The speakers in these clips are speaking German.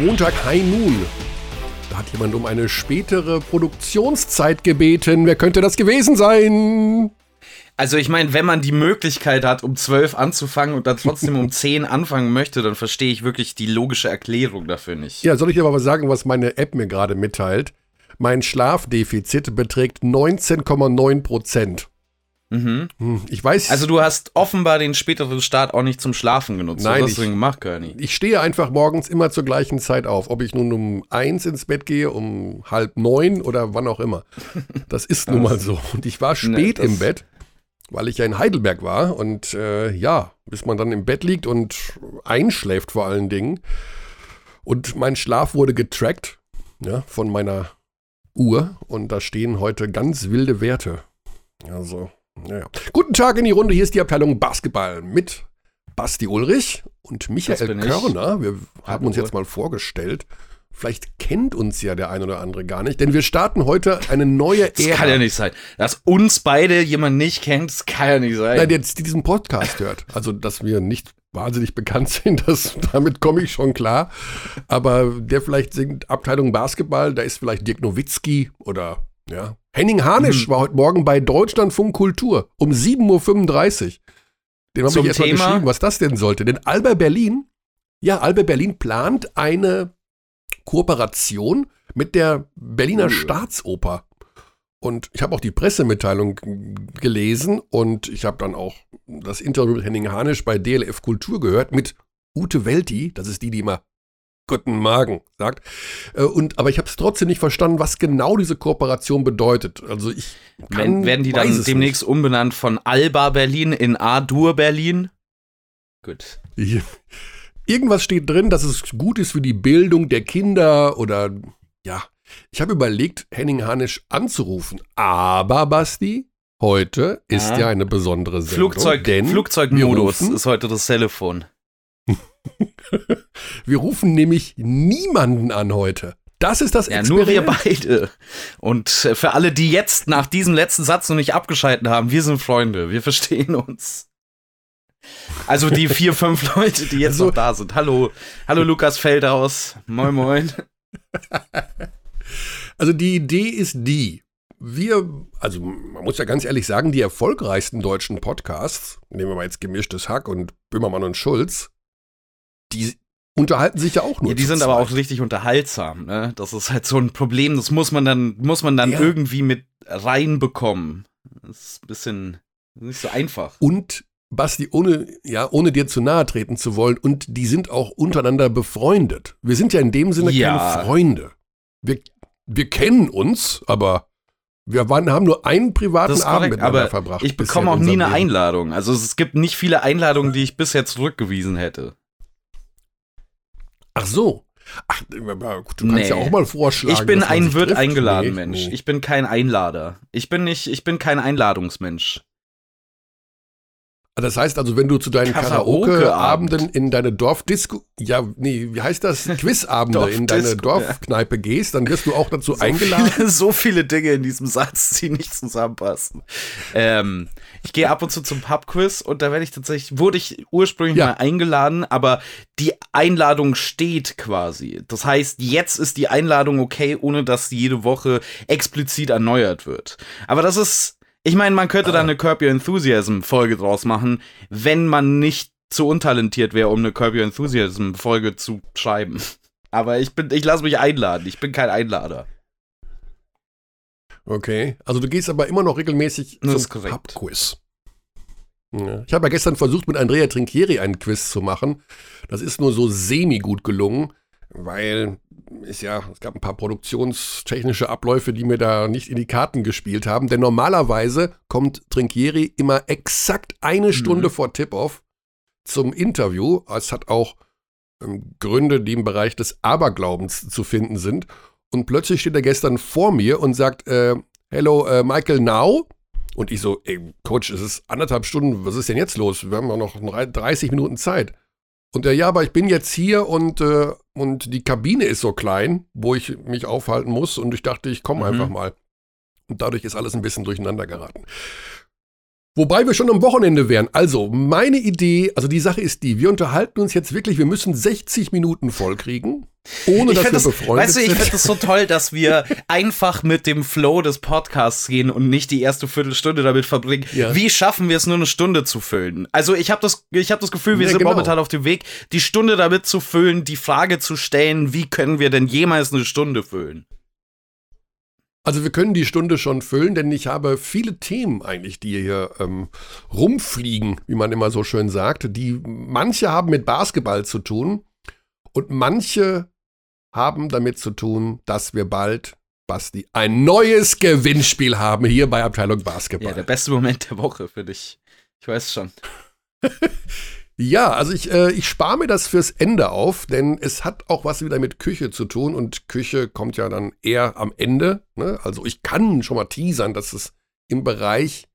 Montag High Noon. Da hat jemand um eine spätere Produktionszeit gebeten. Wer könnte das gewesen sein? Also ich meine, wenn man die Möglichkeit hat, um 12 anzufangen und dann trotzdem um 10 anfangen möchte, dann verstehe ich wirklich die logische Erklärung dafür nicht. Ja, soll ich aber mal sagen, was meine App mir gerade mitteilt? Mein Schlafdefizit beträgt 19,9 Prozent. Mhm. Hm, Ich weiß. Also du hast offenbar den späteren Start auch nicht zum Schlafen genutzt. Nein, Was hast du ich- stehe einfach morgens immer zur gleichen Zeit auf. Ob ich nun um eins ins Bett gehe, um halb neun oder wann auch immer. Das ist nun mal so. Und ich war spät das- im Bett, weil ich ja in Heidelberg war. Und äh, ja, bis man dann im Bett liegt und einschläft vor allen Dingen. Und mein Schlaf wurde getrackt ja, von meiner Uhr. Und da stehen heute ganz wilde Werte. Also, naja. Guten Tag in die Runde. Hier ist die Abteilung Basketball mit Basti Ulrich und Michael. Körner. Wir haben uns jetzt mal vorgestellt. Vielleicht kennt uns ja der ein oder andere gar nicht, denn wir starten heute eine neue Das Ära. kann ja nicht sein. Dass uns beide jemand nicht kennt, das kann ja nicht sein. Nein, der jetzt diesen Podcast hört. Also, dass wir nicht wahnsinnig bekannt sind, das, damit komme ich schon klar. Aber der vielleicht singt Abteilung Basketball, da ist vielleicht Dirk Nowitzki oder ja. Henning Harnisch Mhm. war heute Morgen bei Deutschlandfunk Kultur um 7.35 Uhr. Den habe ich erstmal geschrieben, was das denn sollte. Denn Alba Berlin, ja, Alba Berlin plant eine Kooperation mit der Berliner Cool. Staatsoper. Und ich habe auch die Pressemitteilung gelesen und ich habe dann auch das Interview mit Henning Hanisch bei DLF Kultur gehört mit Ute Welti, das ist die, die immer Guten Morgen sagt. Äh, Und, aber ich habe es trotzdem nicht verstanden, was genau diese Kooperation bedeutet. Also ich kann, Wenn, werden die dann demnächst umbenannt von Alba Berlin in A-Dur Berlin? Gut. nicht. Irgendwas steht drin, dass es gut ist für die Bildung der Kinder oder ja. Ich habe überlegt, Henning Hanisch anzurufen. Aber Basti, heute ist Ja. ja eine besondere Sendung. Flugzeug, denn Flugzeugmodus ist heute das Telefon. Wir rufen nämlich niemanden an heute. Das ist das Ja, nur wir beide. Und für alle, die jetzt nach diesem letzten Satz noch nicht abgeschalten haben, wir sind Freunde, wir verstehen uns. Also die vier, fünf Leute, die jetzt Also- noch da sind. Hallo, hallo Lukas Feldhaus. Moin, moin. Also die Idee ist die. Wir, also man muss ja ganz ehrlich sagen, die erfolgreichsten deutschen Podcasts, nehmen wir mal jetzt gemischtes Hack und Böhmermann und Schulz, die unterhalten sich ja auch nur. Ja, die sind aber auch zweit. richtig unterhaltsam, ne? Das ist halt so ein Problem, das muss man dann, muss man dann Ja. irgendwie mit reinbekommen. Das ist ein bisschen nicht so einfach. Und Basti, ohne, ja, ohne dir zu nahe treten zu wollen, und die sind auch untereinander befreundet. Wir sind ja in dem Sinne Ja. keine Freunde. Wir, wir kennen uns, aber wir waren, haben nur einen privaten ist Abend korrekt, miteinander aber verbracht. ich bekomme auch nie eine Leben. Einladung. Also es gibt nicht viele Einladungen, die ich bisher zurückgewiesen hätte. Ach so. Ach, du kannst Nee. ja auch mal vorschlagen. Ich bin ein wird trifft. eingeladen Nee, Mensch. nee. Ich bin kein Einlader. Ich bin nicht, ich bin kein Einladungsmensch. Das heißt also, wenn du zu deinen Karaoke-Abend. Karaoke-Abenden in deine Dorfdisco, ja, nee, wie heißt das? Quizabende in deine Dorfdisco, ja. Dorfkneipe gehst, dann wirst du auch dazu So eingeladen. Viele, so viele Dinge in diesem Satz, die nicht zusammenpassen. Ähm, ich gehe ab und zu zum Pubquiz und da werde ich tatsächlich, wurde ich ursprünglich Ja. mal eingeladen, aber die Einladung steht quasi. Das heißt, jetzt ist die Einladung okay, ohne dass sie jede Woche explizit erneuert wird. Aber das ist, ich meine, man könnte da Ah. eine Curb Your Enthusiasm Folge draus machen, wenn man nicht zu untalentiert wäre, um eine Curb Your Enthusiasm Folge zu schreiben. Aber ich bin, ich lasse mich einladen. Ich bin kein Einlader. Okay. Also du gehst aber immer noch regelmäßig Das ist zum. Pubquiz. Ja. Ich habe ja gestern versucht, mit Andrea Trinchieri einen Quiz zu machen. Das ist nur so semi-gut gelungen, weil es ja, es gab ein paar produktionstechnische Abläufe, die mir da nicht in die Karten gespielt haben. Denn normalerweise kommt Trinchieri immer exakt eine Stunde vor Tip-Off zum Interview. Es hat auch ähm, Gründe, die im Bereich des Aberglaubens zu finden sind. Und plötzlich steht er gestern vor mir und sagt, äh, Hello, äh, Michael Now. Und ich so, ey, Coach, es ist anderthalb Stunden, was ist denn jetzt los? Wir haben noch drei- 30 Minuten Zeit. Und er, ja, aber ich bin jetzt hier und, äh, und die Kabine ist so klein, wo ich mich aufhalten muss. Und ich dachte, ich komme Mhm. einfach mal. Und dadurch ist alles ein bisschen durcheinander geraten. Wobei wir schon am Wochenende wären. Also, meine Idee, also die Sache ist die, wir unterhalten uns jetzt wirklich, wir müssen 60 Minuten vollkriegen, ohne Ich dass wir das, befreundet weißt du, ich sind. finde es so toll, dass wir einfach mit dem Flow des Podcasts gehen und nicht die erste Viertelstunde damit verbringen. Ja. Wie schaffen wir es, nur eine Stunde zu füllen? Also ich habe das, ich hab das Gefühl, wir Ja, sind genau. momentan auf dem Weg, die Stunde damit zu füllen, die Frage zu stellen, wie können wir denn jemals eine Stunde füllen? Also wir können die Stunde schon füllen, denn ich habe viele Themen eigentlich, die hier ähm, rumfliegen, wie man immer so schön sagt. Die manche haben mit Basketball zu tun und manche haben damit zu tun, dass wir bald, Basti, ein neues Gewinnspiel haben hier bei Abteilung Basketball. Ja, der beste Moment der Woche für dich. Ich weiß schon. Ja, also ich, äh, ich spare mir das fürs Ende auf, denn es hat auch was wieder mit Küche zu tun und Küche kommt ja dann eher am Ende. Ne? Also ich kann schon mal teasern, dass es im Bereich,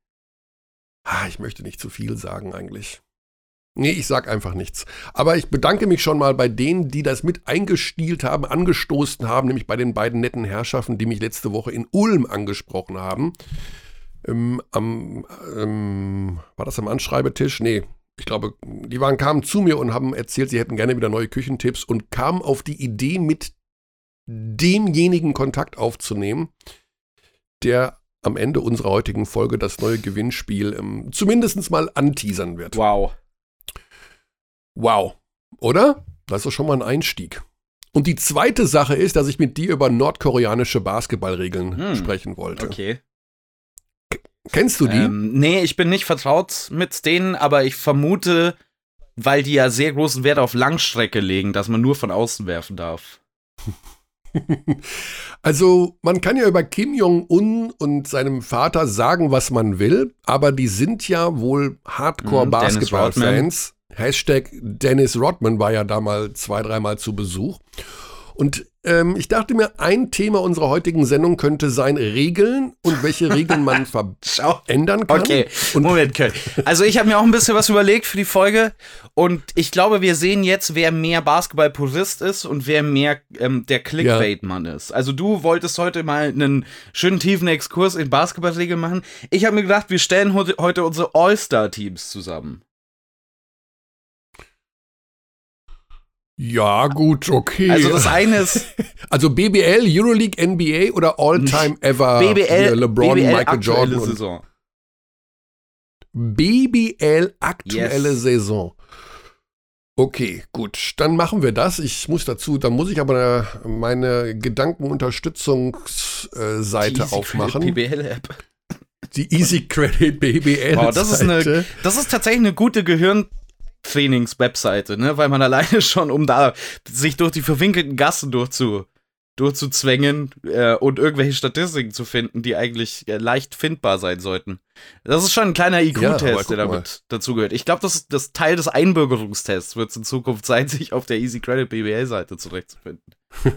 ah, ich möchte nicht zu viel sagen eigentlich. Nee, ich sag einfach nichts. Aber ich bedanke mich schon mal bei denen, die das mit eingestielt haben, angestoßen haben, nämlich bei den beiden netten Herrschaften, die mich letzte Woche in Ulm angesprochen haben. Ähm, am, ähm, war das am Anschreibetisch? Nee, ich glaube, die waren, kamen zu mir und haben erzählt, sie hätten gerne wieder neue Küchentipps und kamen auf die Idee, mit demjenigen Kontakt aufzunehmen, der am Ende unserer heutigen Folge das neue Gewinnspiel ähm, zumindest mal anteasern wird. Wow. Wow, oder? Das ist doch schon mal ein Einstieg. Und die zweite Sache ist, dass ich mit dir über nordkoreanische Basketballregeln Hm, sprechen wollte. Okay. Kennst du die? Ähm, nee, ich bin nicht vertraut mit denen, aber ich vermute, weil die ja sehr großen Wert auf Langstrecke legen, dass man nur von außen werfen darf. Also, man kann ja über Kim Jong-un und seinem Vater sagen, was man will, aber die sind ja wohl Mhm, Hardcore-Basketball-Fans. Hashtag Dennis Rodman war ja da mal zwei, dreimal zu Besuch. Und ähm, ich dachte mir, ein Thema unserer heutigen Sendung könnte sein Regeln und welche Regeln man verändern kann. Okay, Und Moment, Köln. Also ich habe mir auch ein bisschen was überlegt für die Folge und ich glaube, wir sehen jetzt, wer mehr Basketball-Purist ist und wer mehr ähm, der Clickbait-Mann ist. Also du wolltest heute mal einen schönen tiefen Exkurs in Basketballregeln machen. Ich habe mir gedacht, wir stellen heute, heute unsere All-Star-Teams zusammen. Ja, gut, okay. Also das eine ist Also BBL, Euroleague, NBA oder All-Time Ever BBL, LeBron, BBL Michael aktuelle Jordan Saison. BBL aktuelle Yes. Saison. Okay, gut, dann machen wir das. Ich muss dazu, dann muss ich aber meine Gedankenunterstützungsseite Die Easy aufmachen. Credit BBL-App. Die Easy Credit BBL. Wow, das ist, eine, Seite. das ist tatsächlich eine gute Gehirntrainings-Webseite, ne? Weil man alleine schon, um da sich durch die verwinkelten Gassen durchzu, durchzuzwängen äh, und irgendwelche Statistiken zu finden, die eigentlich äh, leicht findbar sein sollten. Das ist schon ein kleiner Ja, IQ-Test, guck der damit dazugehört. Ich glaube, das, das Teil des Einbürgerungstests wird es in Zukunft sein, sich auf der Easy Credit BBL-Seite zurechtzufinden.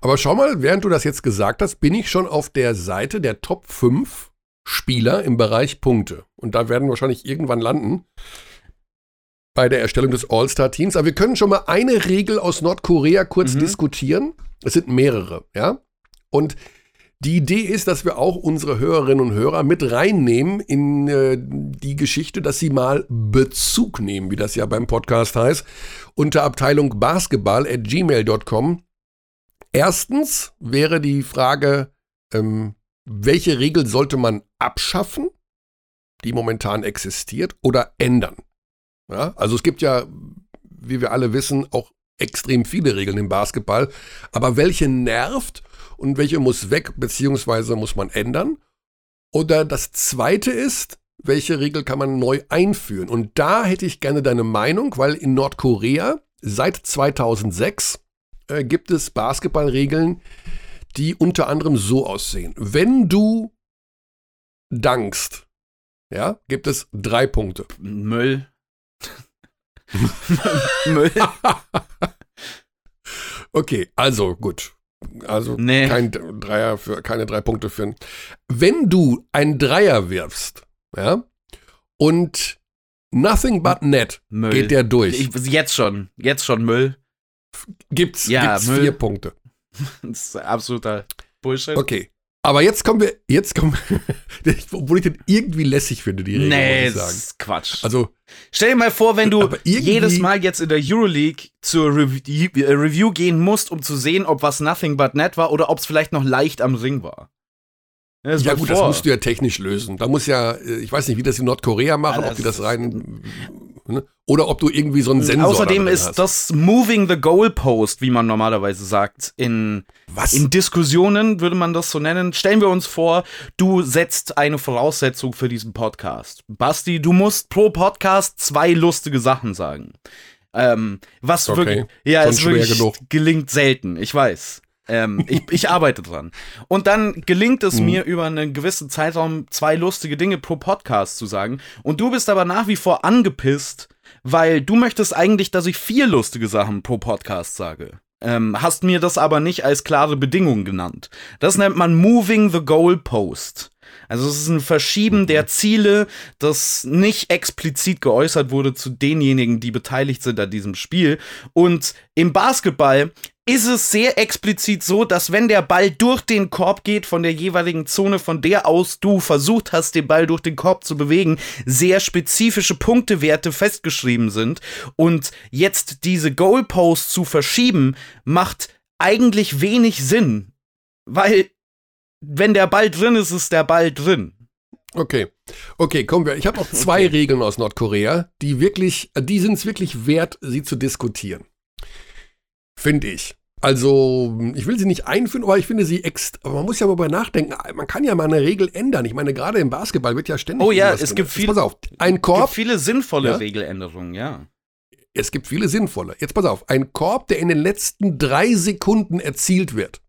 Aber schau mal, während du das jetzt gesagt hast, bin ich schon auf der Seite der Top 5 Spieler im Bereich Punkte. Und da werden wir wahrscheinlich irgendwann landen bei der Erstellung des All-Star-Teams. Aber wir können schon mal eine Regel aus Nordkorea kurz Mhm. diskutieren. Es sind mehrere, ja. Und die Idee ist, dass wir auch unsere Hörerinnen und Hörer mit reinnehmen in äh, die Geschichte, dass sie mal Bezug nehmen, wie das ja beim Podcast heißt, unter Abteilung Basketball at gmail.com. Erstens wäre die Frage, ähm, welche Regel sollte man abschaffen, die momentan existiert, oder ändern? Ja, also es gibt ja, wie wir alle wissen, auch extrem viele Regeln im Basketball, aber welche nervt und welche muss weg, beziehungsweise muss man ändern? Oder das zweite ist, welche Regel kann man neu einführen? Und da hätte ich gerne deine Meinung, weil in Nordkorea seit 2006 äh, gibt es Basketballregeln, die unter anderem so aussehen. Wenn du dankst, ja, gibt es drei Punkte. Müll. Müll. Okay, also gut. Also Nee. kein Dreier für, keine drei Punkte für. Wenn du einen Dreier wirfst, ja, und nothing but net Müll. geht der durch, Ich, jetzt schon. Jetzt schon Müll. gibt's, Ja, gibt's Müll. vier Punkte. Das ist absoluter Bullshit. Okay. Aber jetzt kommen wir, jetzt kommen, obwohl ich den irgendwie lässig finde, die Regel, nee, muss ich das sagen. ist Quatsch. Also, Stell dir mal vor, wenn du jedes Mal jetzt in der Euroleague zur Rev äh, Review gehen musst, um zu sehen, ob was Nothing but Net war oder ob es vielleicht noch leicht am Ring war. Ja mal gut, vor. das musst du ja technisch lösen. Da muss ja, äh, ich weiß nicht, wie das in Nordkorea machen, Ja, ob die das das rein, ne? Oder ob du irgendwie so einen Sensor Außerdem ist hast. das Moving the Goalpost, wie man normalerweise sagt, in, Was? in Diskussionen würde man das so nennen. Stellen wir uns vor, du setzt eine Voraussetzung für diesen Podcast. Basti, du musst pro Podcast zwei lustige Sachen sagen. Ähm, was Okay. wirklich, ja, Schon es wirklich genug. gelingt selten, ich weiß. Ähm, ich, ich arbeite dran. Und dann gelingt Mhm. es mir über einen gewissen Zeitraum zwei lustige Dinge pro Podcast zu sagen. Und du bist aber nach wie vor angepisst, weil du möchtest eigentlich, dass ich vier lustige Sachen pro Podcast sage. Ähm, hast mir das aber nicht als klare Bedingung genannt. Das nennt man Moving the Goalpost. Also es ist ein Verschieben der Ziele, das nicht explizit geäußert wurde zu denjenigen, die beteiligt sind an diesem Spiel. Und im Basketball ist es sehr explizit so, dass wenn der Ball durch den Korb geht von der jeweiligen Zone, von der aus du versucht hast, den Ball durch den Korb zu bewegen, sehr spezifische Punktewerte festgeschrieben sind. Und jetzt diese Goalposts zu verschieben, macht eigentlich wenig Sinn. Weil, wenn der Ball drin ist, ist der Ball drin. Okay. Okay, kommen wir. Ich habe noch zwei Regeln aus Nordkorea, die wirklich, die sind es wirklich wert, sie zu diskutieren. Finde ich. Also, ich will sie nicht einführen, aber ich finde sie extra. Aber man muss ja darüber nachdenken. Man kann ja mal eine Regel ändern. Ich meine, gerade im Basketball wird ja ständig. Oh ja, es gibt viel- auf. Es gibt Korb. viele sinnvolle Ja? Regeländerungen, ja. Es gibt viele sinnvolle. Jetzt pass auf. Ein Korb, der in den letzten drei Sekunden erzielt wird,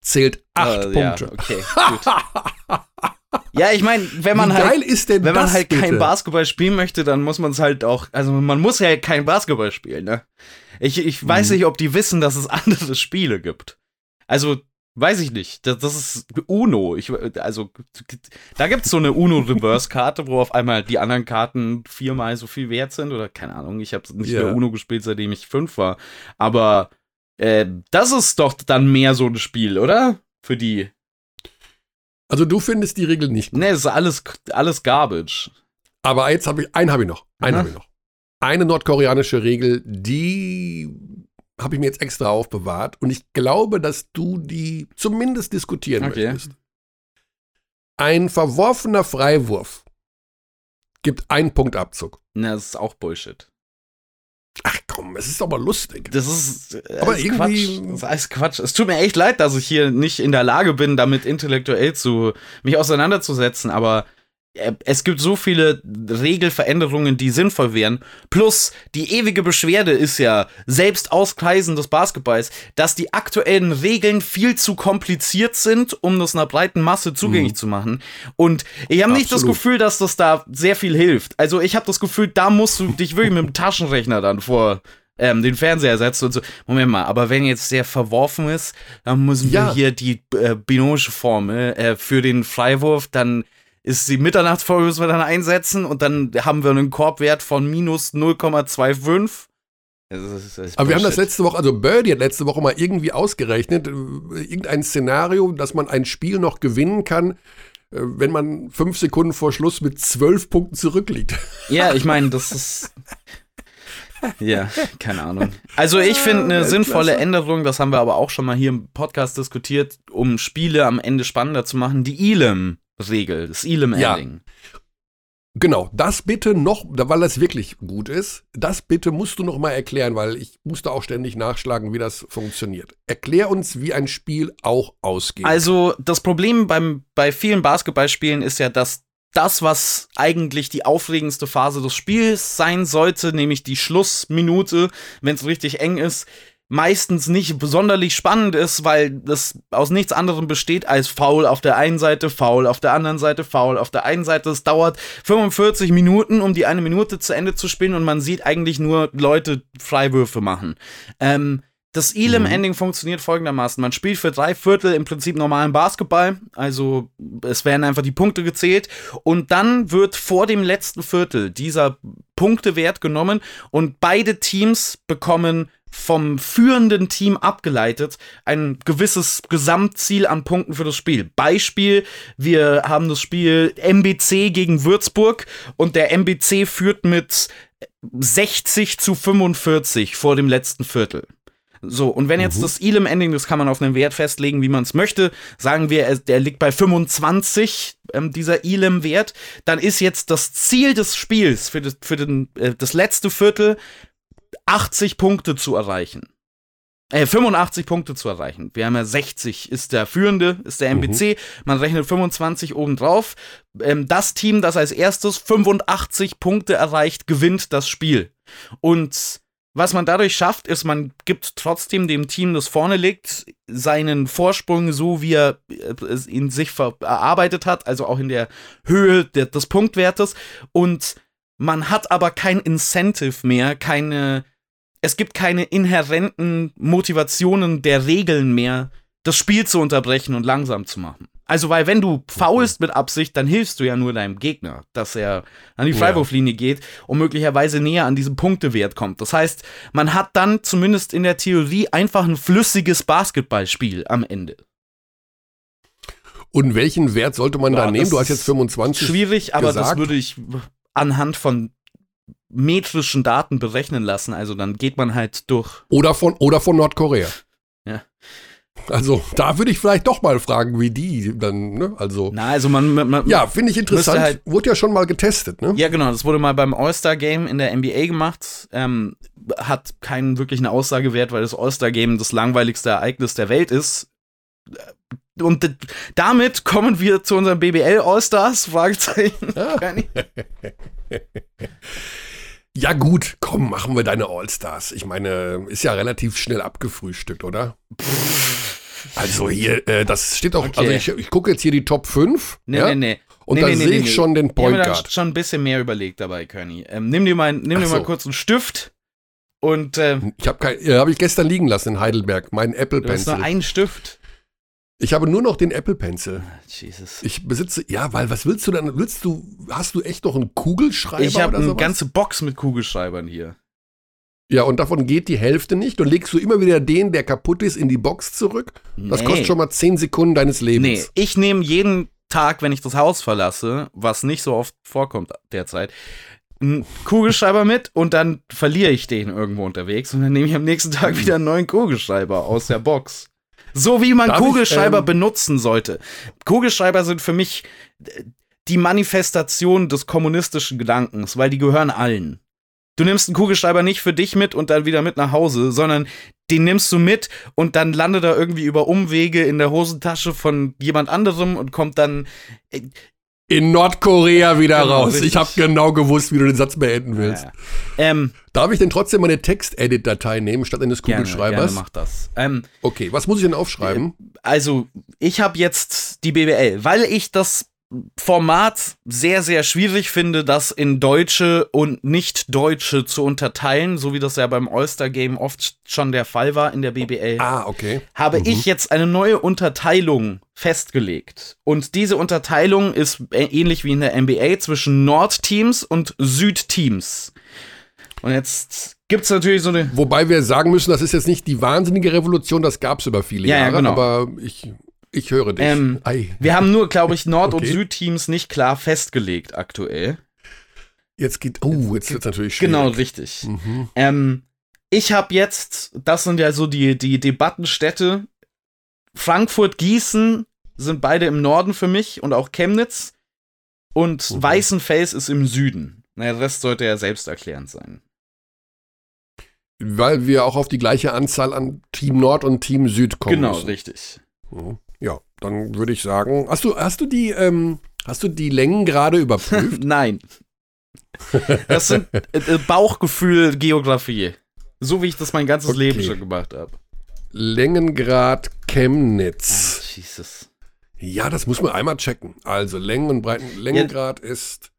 zählt acht Äh, Punkte. Ja, okay, gut. Ja, ich meine, wenn man Wie halt geil ist denn wenn man das halt bitte? kein Basketball spielen möchte, dann muss man es halt auch, also man muss ja kein Basketball spielen, ne? Ich, ich weiß Mhm. nicht, ob die wissen, dass es andere Spiele gibt. Also, weiß ich nicht. Das, das ist Uno. Ich, also, da gibt es so eine Uno-Reverse-Karte, wo auf einmal die anderen Karten viermal so viel wert sind oder keine Ahnung. Ich habe nicht Ja. mehr Uno gespielt, seitdem ich fünf war. Aber äh, das ist doch dann mehr so ein Spiel, oder? Für die. Also du findest die Regel nicht gut. Ne, das ist alles, alles Garbage. Aber jetzt habe ich, einen habe ich noch. Einen Aha. habe ich noch. Eine nordkoreanische Regel, die habe ich mir jetzt extra aufbewahrt und ich glaube, dass du die zumindest diskutieren Okay. möchtest. Ein verworfener Freiwurf gibt einen Punkt Abzug. Ne, das ist auch Bullshit. Ach komm, es ist mal lustig. Das ist äh, Aber alles irgendwie- Quatsch. Das ist Quatsch. Es tut mir echt leid, dass ich hier nicht in der Lage bin, damit intellektuell zu mich auseinanderzusetzen, aber es gibt so viele Regelveränderungen, die sinnvoll wären. Plus, die ewige Beschwerde ist ja, selbst aus Kreisen des Basketballs, dass die aktuellen Regeln viel zu kompliziert sind, um das einer breiten Masse zugänglich zu machen. Und ich habe nicht das. Gefühl, dass das da sehr viel hilft. Also ich habe das Gefühl, da musst du dich wirklich mit dem Taschenrechner dann vor ähm, den Fernseher setzen und so. Moment mal, aber wenn jetzt der verworfen ist, dann müssen wir Ja. hier die äh, binomische Formel äh, für den Freiwurf, dann ist die Mitternachtsformel müssen wir dann einsetzen und dann haben wir einen Korbwert von minus 0,25. Das ist- das ist Aber wir haben das letzte Woche, also Birdie hat letzte Woche mal irgendwie ausgerechnet, äh, irgendein Szenario, dass man ein Spiel noch gewinnen kann, äh, wenn man fünf Sekunden vor Schluss mit zwölf Punkten zurückliegt. Ja, ich meine, das ist. Ja, keine Ahnung. Also ich finde eine sinnvolle Änderung, das haben wir aber auch schon mal hier im Podcast diskutiert, um Spiele am Ende spannender zu machen, die Elam-Regel, das Elam-Ending. Genau, das bitte noch, weil das wirklich gut ist, das bitte musst du noch mal erklären, weil ich musste auch ständig nachschlagen, wie das funktioniert. Erklär uns, wie ein Spiel auch ausgeht. Also das Problem beim, bei vielen Basketballspielen ist ja, dass das, was eigentlich die aufregendste Phase des Spiels sein sollte, nämlich die Schlussminute, wenn es richtig eng ist, meistens nicht sonderlich spannend ist, weil das aus nichts anderem besteht als Foul auf der einen Seite, Foul auf der anderen Seite, Foul auf der einen Seite. Es dauert 45 Minuten, um die eine Minute zu Ende zu spielen und man sieht eigentlich nur Leute Freiwürfe machen. Ähm, das Elam-Ending funktioniert folgendermaßen. Man spielt für drei Viertel im Prinzip normalen Basketball. Also es werden einfach die Punkte gezählt. Und dann wird vor dem letzten Viertel dieser Punktewert genommen und beide Teams bekommen vom führenden Team abgeleitet ein gewisses Gesamtziel an Punkten für das Spiel. Beispiel, wir haben das Spiel MBC gegen Würzburg und der MBC führt mit 60 zu 45 vor dem letzten Viertel. So, und wenn jetzt mhm. das Elam-Ending, das kann man auf einen Wert festlegen, wie man es möchte, sagen wir, der liegt bei 25, ähm, dieser Elam-Wert, dann ist jetzt das Ziel des Spiels für das, für den, äh, das letzte Viertel 80 Punkte zu erreichen. Äh, 85 Punkte zu erreichen. Wir haben ja 60 ist der Führende, ist der MBC. Mhm. Man rechnet 25 obendrauf. Ähm, das Team, das als erstes 85 Punkte erreicht, gewinnt das Spiel. Und was man dadurch schafft, ist, man gibt trotzdem dem Team, das vorne liegt, seinen Vorsprung so, wie er es in sich erarbeitet hat, also auch in der Höhe des Punktwertes. Und man hat aber kein Incentive mehr, keine, es gibt keine inhärenten Motivationen der Regeln mehr, das Spiel zu unterbrechen und langsam zu machen. Also, weil wenn du faulst mit Absicht, dann hilfst du ja nur deinem Gegner, dass er an die Freiwurflinie geht und möglicherweise näher an diesen Punktewert kommt. Das heißt, man hat dann zumindest in der Theorie einfach ein flüssiges Basketballspiel am Ende. Und welchen Wert sollte man ja, da nehmen? Du hast jetzt 25. Schwierig, aber gesagt. das würde ich anhand von metrischen Daten berechnen lassen. Also dann geht man halt durch. Oder von, oder von Nordkorea. Ja. Also da würde ich vielleicht doch mal fragen, wie die dann, ne? Also. Na, also man, man, man ja, finde ich interessant. Halt, wurde ja schon mal getestet, ne? Ja, genau. Das wurde mal beim All-Star Game in der NBA gemacht. Ähm, hat keinen wirklichen Aussagewert, weil das All-Star Game das langweiligste Ereignis der Welt ist. Und damit kommen wir zu unserem BBL All-Stars? Fragezeichen. Ja. Ja, gut, komm, machen wir deine All-Stars. Ich meine, ist ja relativ schnell abgefrühstückt, oder? Also hier, äh, das steht auch, also okay. also ich, ich gucke jetzt hier die Top 5. Nee, ja? nee, nee. Und nee, da nee, sehe nee, ich schon den Point ich Guard. Ich schon ein bisschen mehr überlegt dabei, Körny. Ähm, nimm dir mal, nimm dir so. mal kurz einen Stift und. Äh, ich habe ja, habe ich gestern liegen lassen in Heidelberg, meinen Apple Pencil. Du hast nur einen Stift. Ich habe nur noch den Apple Pencil. Ah, Jesus. Ich besitze, ja, weil was willst du dann? Willst du, hast du echt noch einen Kugelschreiber? Ich habe eine ganze Box mit Kugelschreibern hier. Ja, und davon geht die Hälfte nicht. Und legst du immer wieder den, der kaputt ist, in die Box zurück. Nee. Das kostet schon mal 10 Sekunden deines Lebens. Nee, ich nehme jeden Tag, wenn ich das Haus verlasse, was nicht so oft vorkommt derzeit, einen Kugelschreiber mit und dann verliere ich den irgendwo unterwegs und dann nehme ich am nächsten Tag wieder einen neuen Kugelschreiber aus der Box. So wie man Darf Kugelschreiber ich, ähm, benutzen sollte. Kugelschreiber sind für mich die Manifestation des kommunistischen Gedankens, weil die gehören allen. Du nimmst einen Kugelschreiber nicht für dich mit und dann wieder mit nach Hause, sondern den nimmst du mit und dann landet er irgendwie über Umwege in der Hosentasche von jemand anderem und kommt dann äh, in Nordkorea wieder genau, raus. Richtig. Ich habe genau gewusst, wie du den Satz beenden willst. Ja, ja. Ähm, Darf ich denn trotzdem meine Text-Edit-Datei nehmen statt eines Kugelschreibers? Gerne, gerne mach das. Ähm, okay, was muss ich denn aufschreiben? Also, ich habe jetzt die BWL, weil ich das Format sehr, sehr schwierig finde, das in Deutsche und Nicht-Deutsche zu unterteilen, so wie das ja beim All-Star-Game oft schon der Fall war in der BBL. Ah, okay. Habe mhm. ich jetzt eine neue Unterteilung festgelegt. Und diese Unterteilung ist ähnlich wie in der NBA zwischen Nord-Teams und Süd-Teams. Und jetzt gibt es natürlich so eine. Wobei wir sagen müssen, das ist jetzt nicht die wahnsinnige Revolution, das gab es über viele ja, Jahre, ja, genau. aber ich ich höre dich. Ähm, wir haben nur, glaube ich, Nord- okay. und Südteams nicht klar festgelegt aktuell. Jetzt geht, oh, jetzt wird es natürlich schwierig. Genau, richtig. Mhm. Ähm, ich habe jetzt, das sind ja so die, die Debattenstädte. Frankfurt, Gießen sind beide im Norden für mich und auch Chemnitz. Und mhm. Weißenfels ist im Süden. Naja, der Rest sollte ja selbsterklärend sein. Weil wir auch auf die gleiche Anzahl an Team Nord und Team Süd kommen. Genau, müssen. richtig. Mhm. Dann würde ich sagen, hast du, hast du die, ähm, hast du die Längen gerade überprüft? Nein. Das sind äh, äh, Bauchgefühl Geografie. So wie ich das mein ganzes okay. Leben schon gemacht habe. Längengrad Chemnitz. Ah, Jesus. Ja, das muss man einmal checken. Also Längen und Breiten. Längengrad ja. ist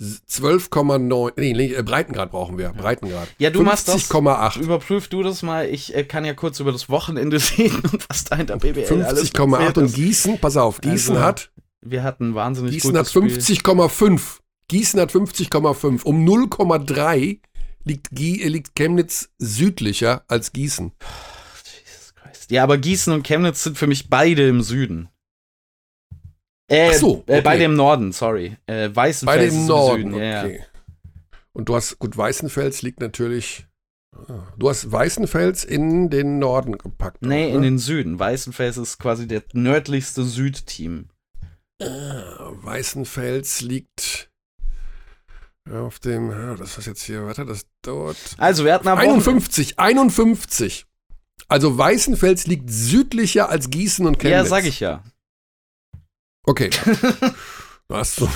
12,9, nee, äh, Breitengrad brauchen wir, Breitengrad. Ja, du 50, machst das. 50,8. Überprüf du das mal. Ich äh, kann ja kurz über das Wochenende sehen und was da hinter BBL 50, alles 50,8 und Gießen, pass auf, Gießen also, hat. Wir hatten wahnsinnig Gießen hat 50,5. Gießen hat 50,5. Um 0,3 liegt, liegt Chemnitz südlicher als Gießen. Jesus Christ. Ja, aber Gießen und Chemnitz sind für mich beide im Süden. Äh, Ach so, äh, okay. beide im Norden, sorry. Äh, Weißenfels Beide ist im Norden, Süden. Ja, okay. Und du hast, gut, Weißenfels liegt natürlich. ah, Du hast Weißenfels in den Norden gepackt. Nee, auch, in den Süden. Weißenfels ist quasi der nördlichste Südteam. Ah, Weißenfels liegt auf dem, ah, das ist jetzt hier, warte, das dort. Also, wir hatten am Wochenende- 51, 51. Also Weißenfels liegt südlicher als Gießen und Chemnitz. Ja, sag ich ja. Okay. So.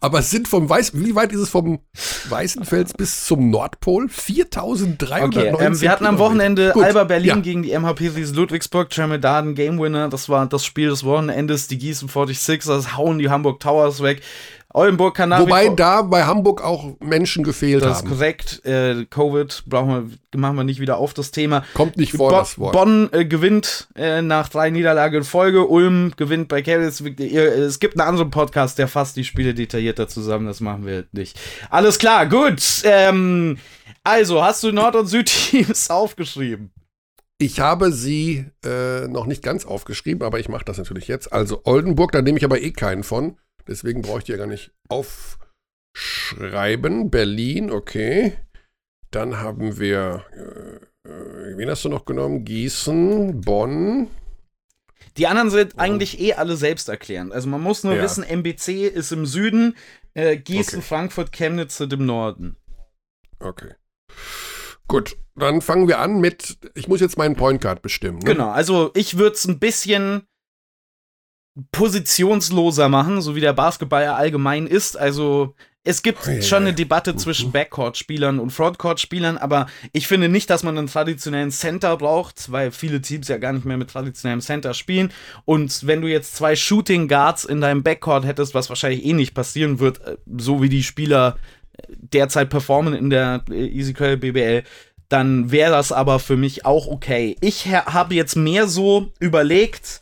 Aber es sind vom Weiß, wie weit ist es vom Weißenfels bis zum Nordpol? 4390 Okay, ähm, wir hatten am. Wochenende Gut, Alba Berlin ja. gegen die MHP Ries Ludwigsburg, Tremedaden Game Winner. Das war das Spiel des Wochenendes. Die Gießen 46ers hauen die Hamburg Towers weg. Oldenburg wie Wobei da bei Hamburg auch Menschen gefehlt Das ist haben. korrekt. Äh, Covid brauchen wir, machen wir nicht wieder auf das Thema. Kommt nicht vor, Bo das Wort. Bonn äh, gewinnt äh, nach drei Niederlagen in Folge. Ulm gewinnt bei. Ihr- Es gibt einen anderen Podcast, der fasst die Spiele detaillierter zusammen. Das machen wir nicht. Alles klar, gut. Ähm, also, hast du Nord- und Südteams aufgeschrieben? Ich habe sie äh, noch nicht ganz aufgeschrieben, aber ich mache das natürlich jetzt. Also Oldenburg, da nehme ich aber eh keinen von. Deswegen brauche ich die ja gar nicht aufschreiben. Berlin, okay. Dann haben wir, äh, äh, wen hast du noch genommen? Gießen, Bonn. Die anderen sind eigentlich eh alle selbsterklärend. Also man muss nur Ja. wissen, MBC ist im Süden, äh, Gießen, Okay. Frankfurt, Chemnitz sind im Norden. Okay. Gut, dann fangen wir an mit, ich muss jetzt meinen Point Guard bestimmen. Ne? Genau, also ich würde es ein bisschen positionsloser machen, so wie der Basketball ja allgemein ist. Also es gibt Oh, ja, schon eine. Debatte zwischen Backcourt-Spielern und Frontcourt-Spielern, aber ich finde nicht, dass man einen traditionellen Center braucht, weil viele Teams ja gar nicht mehr mit traditionellem Center spielen. Und wenn du jetzt zwei Shooting Guards in deinem Backcourt hättest, was wahrscheinlich eh nicht passieren wird, äh, so wie die Spieler äh, derzeit performen in der äh, EasyQL BBL, dann wäre das aber für mich auch okay. Ich ha- habe jetzt mehr so überlegt,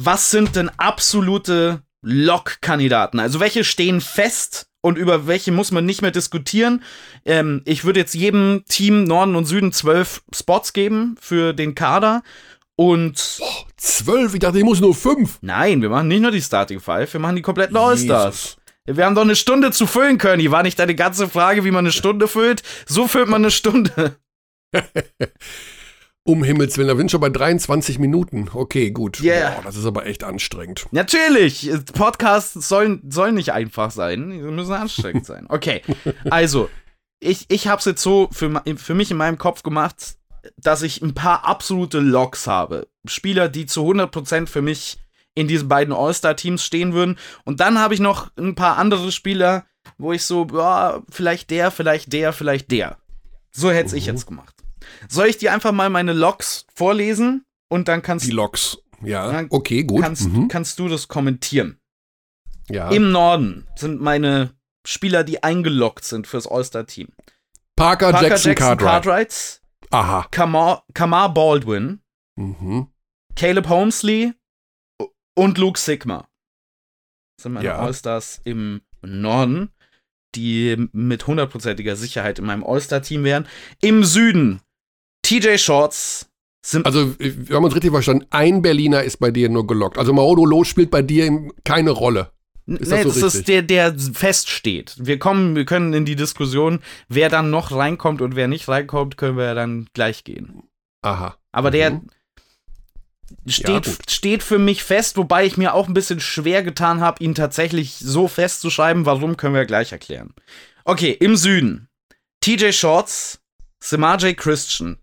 was sind denn absolute Lock-Kandidaten? Also welche stehen fest und über welche muss man nicht mehr diskutieren? Ähm, ich würde jetzt jedem Team Norden und Süden zwölf Spots geben für den Kader. Und Oh, zwölf, ich dachte, ich muss nur fünf. nein, wir machen nicht nur die Starting Five, wir machen die kompletten All-Stars. Wir haben doch eine Stunde zu füllen können. Die war nicht deine ganze Frage, wie man eine Stunde füllt. So füllt man eine Stunde. Um Himmels Willen, da sind schon bei 23 Minuten. Okay, gut. Yeah. Boah, das ist aber echt anstrengend. Natürlich, Podcasts sollen, sollen nicht einfach sein, sie müssen anstrengend sein. Okay, also, ich, ich habe es jetzt so für, für mich in meinem Kopf gemacht, dass ich ein paar absolute Loks habe. Spieler, die zu 100% für mich in diesen beiden All-Star-Teams stehen würden. Und dann habe ich noch ein paar andere Spieler, wo ich so, ja, vielleicht der, vielleicht der, vielleicht der. So hätte ich Mhm. jetzt gemacht. Soll ich dir einfach mal meine Loks vorlesen? Und dann kannst Die Loks. Ja, okay, gut. kannst, Mhm. kannst du das kommentieren. Ja. Im Norden sind meine Spieler, die eingeloggt sind fürs All-Star-Team. Parker, Parker Jackson, Cartwright. Cartwright, Aha. Kamar, Kamar Baldwin, Mhm. Caleb Holmesley und Luke Sigma. Das sind meine Ja. All-Stars im Norden, die mit hundertprozentiger Sicherheit in meinem All-Star-Team wären. Im Süden TJ Shorts sind Also, wir haben uns richtig verstanden. Ein Berliner ist bei dir nur gelockt. Also, Maodo Loh spielt bei dir keine Rolle. Ist nee, das so das ist der, der feststeht. Wir kommen, wir können in die Diskussion, wer dann noch reinkommt und wer nicht reinkommt, können wir ja dann gleich gehen. Aha. Aber der Mhm. steht, Ja, steht für mich fest, wobei ich mir auch ein bisschen schwer getan habe, ihn tatsächlich so festzuschreiben. Warum, können wir gleich erklären. Okay, im Süden. TJ Shorts, Samaj Christian,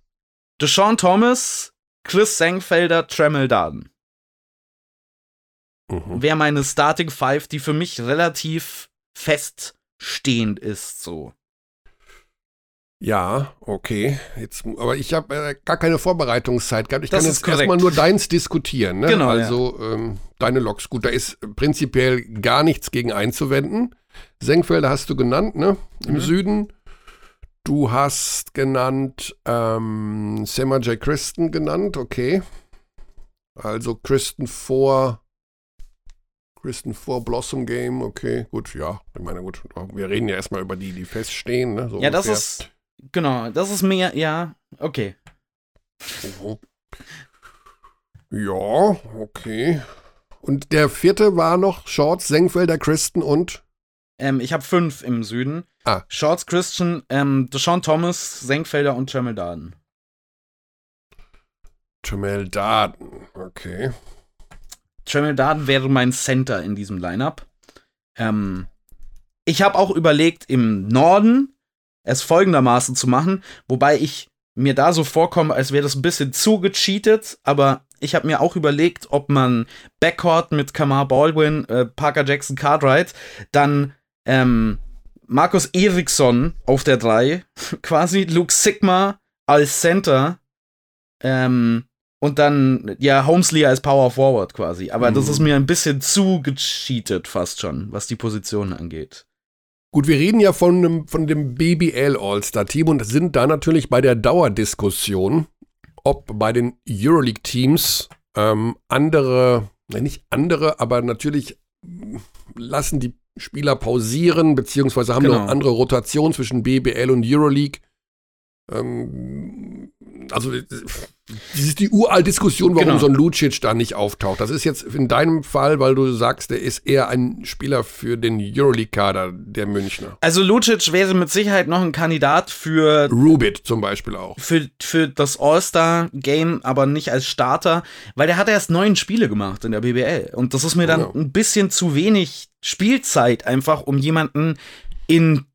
Deshaun Thomas, Chris Sengfelder, Tremel Darden. Mhm. Wäre meine Starting Five, die für mich relativ feststehend ist, so. Ja, okay. Jetzt, aber ich habe äh, gar keine Vorbereitungszeit gehabt. Ich Das kann jetzt erstmal nur deins diskutieren. Ne? Genau, Also ähm, deine Loks. Gut, da ist prinzipiell gar nichts gegen einzuwenden. Senkfelder hast du genannt, ne? Im Mhm. Süden. Du hast genannt ähm, Sema J. Christen genannt, okay. Also Christen vor Kristen vor Blossom Game, okay, gut, ja. Ich meine, gut, wir reden ja erstmal über die, die feststehen, ne? So ja, ungefähr. das ist, genau, das ist mehr, ja, okay. Mhm. Ja, okay. Und der vierte war noch Shorts, Senkfelder, Christen und? Ähm, ich habe fünf im Süden. Ah. Shorts, Christian, ähm, Deshaun Thomas, Senkfelder und Tremel Darden. Tremel Darden, okay. Tremel Darden wäre mein Center in diesem Lineup. Ähm, ich habe auch überlegt, im Norden es folgendermaßen zu machen, wobei ich mir da so vorkomme, als wäre das ein bisschen zu gecheatet, aber ich habe mir auch überlegt, ob man Backcourt mit Kamar Baldwin, äh, Parker Jackson Cartwright, dann ähm, Markus Eriksson auf der 3, quasi Luke Sigma als Center ähm, und dann, ja, Homesley als Power Forward quasi. Aber mhm. das ist mhm. mir ein bisschen zu gecheatet fast schon, was die Position angeht. Gut, wir reden ja von dem, von dem BBL All-Star-Team und sind da natürlich bei der Dauerdiskussion, ob bei den Euroleague-Teams ähm, andere, nicht andere, aber natürlich lassen die Spieler pausieren, beziehungsweise haben genau. noch andere Rotation zwischen BBL und Euroleague. Ähm, also das ist die uralte Diskussion, warum genau. so ein Lucic da nicht auftaucht. Das ist jetzt in deinem Fall, weil du sagst, der ist eher ein Spieler für den Euroleague-Kader der Münchner. Also Lucic wäre mit Sicherheit noch ein Kandidat für Rubit zum Beispiel auch. Für, für das All-Star-Game, aber nicht als Starter, weil der hat erst neun Spiele gemacht in der BBL. Und das ist mir dann ja. ein bisschen zu wenig Spielzeit einfach, um jemanden in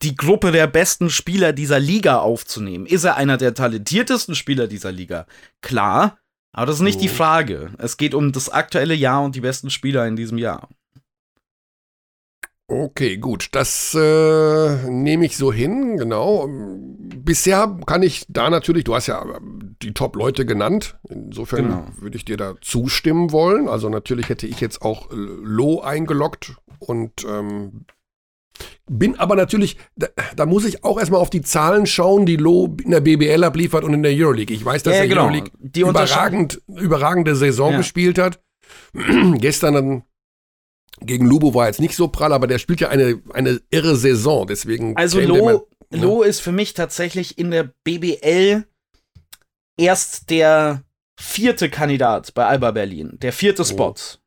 die Gruppe der besten Spieler dieser Liga aufzunehmen. Ist er einer der talentiertesten Spieler dieser Liga? Klar, aber das ist nicht oh. die Frage. Es geht um das aktuelle Jahr und die besten Spieler in diesem Jahr. Okay, gut. Das äh, nehme ich so hin, genau. Bisher kann ich da natürlich, du hast ja die Top-Leute genannt. Insofern genau. würde ich dir da zustimmen wollen. Also natürlich hätte ich jetzt auch Low eingeloggt und ähm, bin aber natürlich, da, da, muss ich auch erstmal auf die Zahlen schauen, die Lo in der BBL abliefert und in der Euroleague. Ich weiß, dass ja, der genau. Euroleague die überragend, überragende Saison ja. gespielt hat. Gestern dann gegen Lubo war jetzt nicht so prall, aber der spielt ja eine, eine irre Saison. Deswegen also Lo, man, ja. Lo ist für mich tatsächlich in der BBL erst der vierte Kandidat bei Alba Berlin. Der vierte oh. Spot. Oh.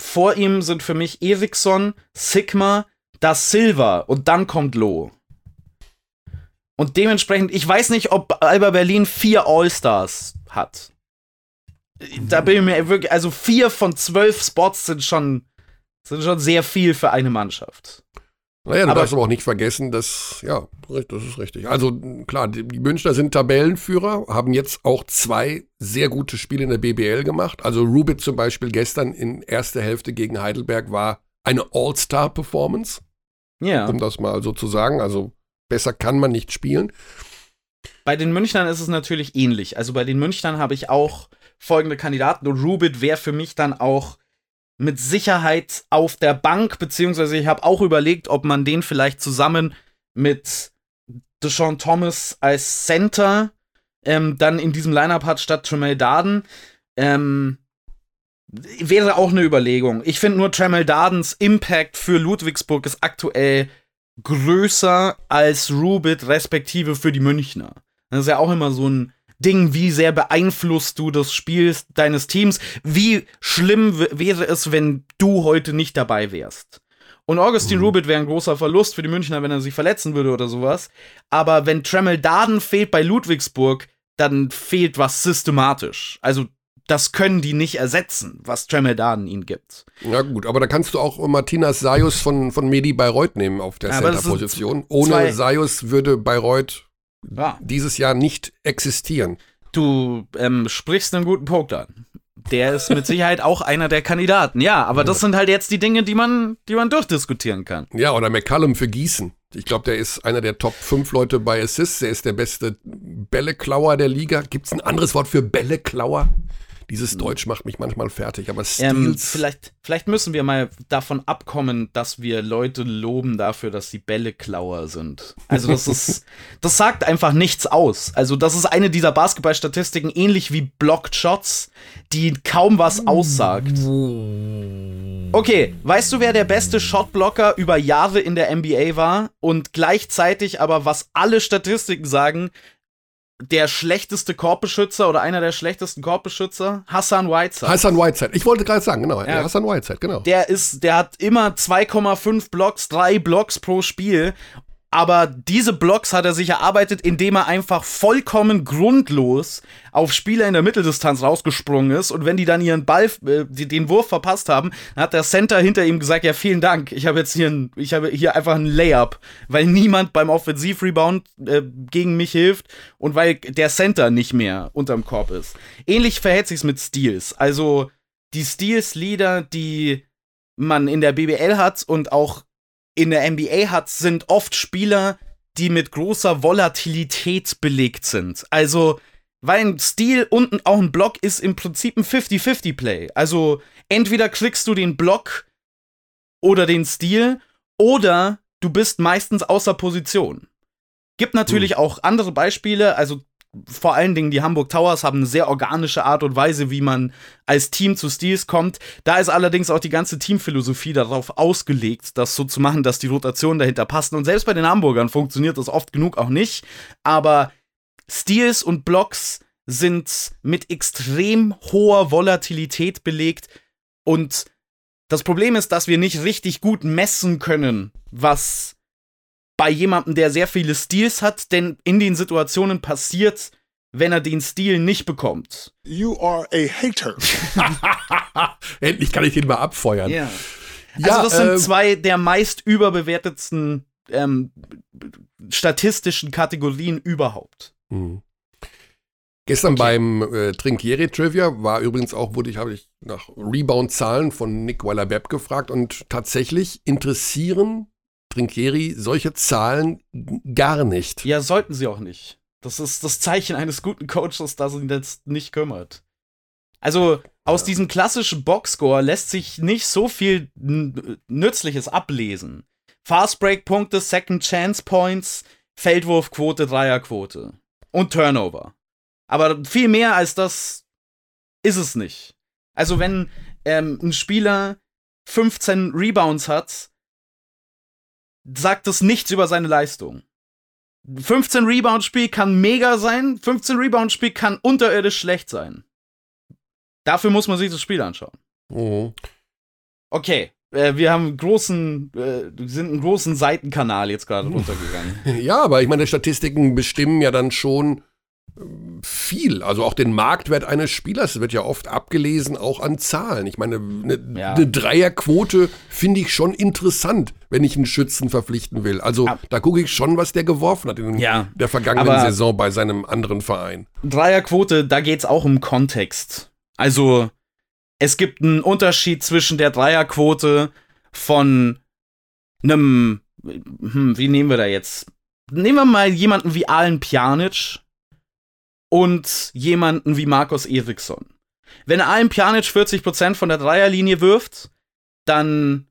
Vor ihm sind für mich Eriksson, Sigma, das Silver und dann kommt Lo. Und dementsprechend, ich weiß nicht, ob Alba Berlin vier All-Stars hat. Da bin ich mir wirklich, also vier von zwölf Spots sind schon, sind schon sehr viel für eine Mannschaft. Naja, du aber, darfst aber auch nicht vergessen, dass, ja, das ist richtig. Also klar, die, die Münchner sind Tabellenführer, haben jetzt auch zwei sehr gute Spiele in der BBL gemacht. Also Rubit zum Beispiel gestern in erster Hälfte gegen Heidelberg war eine All-Star-Performance. Ja. Um das mal so zu sagen. Also besser kann man nicht spielen. Bei den Münchnern ist es natürlich ähnlich. Also bei den Münchnern habe ich auch folgende Kandidaten und Rubit wäre für mich dann auch mit Sicherheit auf der Bank, beziehungsweise ich habe auch überlegt, ob man den vielleicht zusammen mit Deshaun Thomas als Center ähm, dann in diesem Lineup hat statt Tremel Darden. Ähm, wäre auch eine Überlegung. Ich finde nur Tremel Dardens Impact für Ludwigsburg ist aktuell größer als Rubit respektive für die Münchner. Das ist ja auch immer so ein Ding, wie sehr beeinflusst du das Spiel deines Teams? Wie schlimm wäre es, wenn du heute nicht dabei wärst? Und Augustin mhm. Rubit wäre ein großer Verlust für die Münchner, wenn er sich verletzen würde oder sowas. Aber wenn Tremel Darden fehlt bei Ludwigsburg, dann fehlt was systematisch. Also das können die nicht ersetzen, was Tremeldaden ihnen gibt. Ja gut, aber da kannst du auch Martinas Sayus von, von Medi Bayreuth nehmen auf der ja, Center-Position. Ohne Sayus würde Bayreuth ja. dieses Jahr nicht existieren. Du ähm, sprichst einen guten Punkt an. Der ist mit Sicherheit auch einer der Kandidaten. Ja, aber das sind halt jetzt die Dinge, die man, die man durchdiskutieren kann. Ja, oder McCallum für Gießen. Ich glaube, der ist einer der Top 5 Leute bei Assists. Er ist der beste Bälleklauer der Liga. Gibt es ein anderes Wort für Bälleklauer? Dieses hm. Deutsch macht mich manchmal fertig, aber Stils. Ähm, vielleicht, vielleicht müssen wir mal davon abkommen, dass wir Leute loben dafür, dass sie Bälleklauer sind. Also das ist, das sagt einfach nichts aus. Also das ist eine dieser Basketballstatistiken, ähnlich wie Blocked Shots, die kaum was aussagt. Okay, weißt du, wer der beste Shotblocker über Jahre in der NBA war und gleichzeitig aber, was alle Statistiken sagen, der schlechteste Korbbeschützer oder einer der schlechtesten Korbbeschützer, Hassan Whiteside. Hassan Whiteside. Ich wollte gerade sagen, genau. Ja. Hassan Whiteside, genau. Der ist, der hat immer 2,5 Blocks, 3 Blocks pro Spiel aber diese Blocks hat er sich erarbeitet, indem er einfach vollkommen grundlos auf Spieler in der Mitteldistanz rausgesprungen ist. Und wenn die dann ihren Ball, äh, den Wurf verpasst haben, hat der Center hinter ihm gesagt: Ja, vielen Dank, ich habe jetzt hier, ein, ich habe hier einfach ein Layup, weil niemand beim Offensivrebound äh, gegen mich hilft und weil der Center nicht mehr unterm Korb ist. Ähnlich verhält sich's mit Steals. Also die Steals-Leader, die man in der BBL hat und auch in der NBA hat, sind oft Spieler, die mit großer Volatilität belegt sind. Also, weil ein Stil und auch ein Block ist im Prinzip ein 50-50-Play. Also, entweder kriegst du den Block oder den Stil oder du bist meistens außer Position. Gibt natürlich hm. auch andere Beispiele, also vor allen Dingen die Hamburg Towers haben eine sehr organische Art und Weise, wie man als Team zu Steals kommt. Da ist allerdings auch die ganze Teamphilosophie darauf ausgelegt, das so zu machen, dass die Rotationen dahinter passen. Und selbst bei den Hamburgern funktioniert das oft genug auch nicht. Aber Steals und Blocks sind mit extrem hoher Volatilität belegt. Und das Problem ist, dass wir nicht richtig gut messen können, was bei jemandem, der sehr viele Steals hat, denn in den Situationen passiert, wenn er den Stil nicht bekommt. You are a hater. Endlich kann ich den mal abfeuern. Ja. Also das sind äh, zwei der meist überbewertetsten ähm, statistischen Kategorien überhaupt. Mhm. Gestern okay. beim äh, Trinkieri Trivia war übrigens auch, wurde ich, habe ich nach Rebound-Zahlen von Nick Weiler-Bepp gefragt und tatsächlich interessieren Trinkieri solche Zahlen gar nicht. Ja, sollten sie auch nicht. Das ist das Zeichen eines guten Coaches, dass ihn jetzt nicht kümmert. Also aus ja. diesem klassischen Boxscore lässt sich nicht so viel Nützliches ablesen. Fastbreak-Punkte, Second Chance Points, Feldwurfquote, Dreierquote und Turnover. Aber viel mehr als das ist es nicht. Also wenn ähm, ein Spieler 15 Rebounds hat, sagt es nichts über seine Leistung. 15 Rebound-Spiel kann mega sein, 15 Rebound-Spiel kann unterirdisch schlecht sein. Dafür muss man sich das Spiel anschauen. Mhm. Okay, äh, wir haben einen großen, äh, sind einen großen Seitenkanal jetzt gerade runtergegangen. Ja, aber ich meine, Statistiken bestimmen ja dann schon viel. Also auch den Marktwert eines Spielers wird ja oft abgelesen, auch an Zahlen. Ich meine, eine, ja. eine Dreierquote finde ich schon interessant, wenn ich einen Schützen verpflichten will. Also ja. da gucke ich schon, was der geworfen hat in ja. der vergangenen Aber Saison bei seinem anderen Verein. Dreierquote, da geht es auch um Kontext. Also es gibt einen Unterschied zwischen der Dreierquote von einem, hm, wie nehmen wir da jetzt? Nehmen wir mal jemanden wie Alan Pjanic, und jemanden wie Markus Eriksson. Wenn Alm Pjanic 40% von der Dreierlinie wirft, dann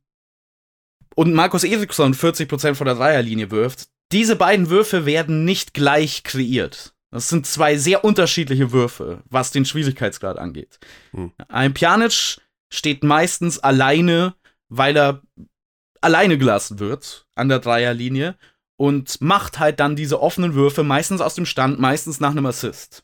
und Markus Eriksson 40% von der Dreierlinie wirft, diese beiden Würfe werden nicht gleich kreiert. Das sind zwei sehr unterschiedliche Würfe, was den Schwierigkeitsgrad angeht. Hm. Ein Pjanic steht meistens alleine, weil er alleine gelassen wird an der Dreierlinie und macht halt dann diese offenen Würfe, meistens aus dem Stand, meistens nach einem Assist.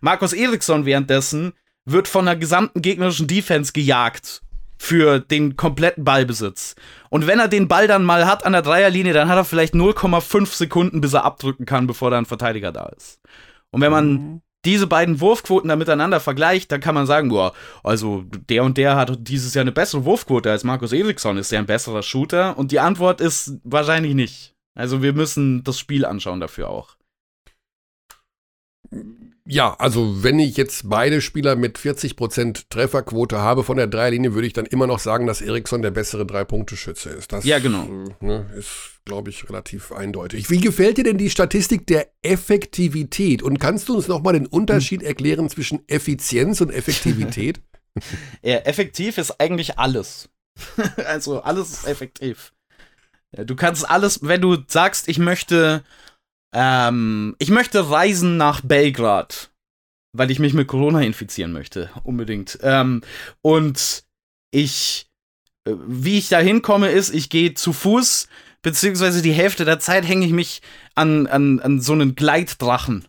Markus Eriksson währenddessen wird von der gesamten gegnerischen Defense gejagt für den kompletten Ballbesitz. Und wenn er den Ball dann mal hat an der Dreierlinie, dann hat er vielleicht 0,5 Sekunden, bis er abdrücken kann, bevor da ein Verteidiger da ist. Und wenn man mhm. diese beiden Wurfquoten dann miteinander vergleicht, dann kann man sagen, boah, also der und der hat dieses Jahr eine bessere Wurfquote als Markus Eriksson. Ist der ein besserer Shooter? Und die Antwort ist wahrscheinlich nicht. Also wir müssen das Spiel anschauen dafür auch. Ja, also wenn ich jetzt beide Spieler mit 40% Trefferquote habe von der Dreierlinie, würde ich dann immer noch sagen, dass Eriksson der bessere Drei-Punkte-Schütze ist. Das ja, genau. Äh, ne, ist, glaube ich, relativ eindeutig. Wie gefällt dir denn die Statistik der Effektivität? Und kannst du uns nochmal den Unterschied hm. erklären zwischen Effizienz und Effektivität? ja, effektiv ist eigentlich alles. also alles ist effektiv. Du kannst alles, wenn du sagst, ich möchte, ähm, ich möchte reisen nach Belgrad, weil ich mich mit Corona infizieren möchte, unbedingt. Ähm, und ich äh, wie ich da hinkomme, ist, ich gehe zu Fuß, beziehungsweise die Hälfte der Zeit hänge ich mich an, an, an so einen Gleitdrachen,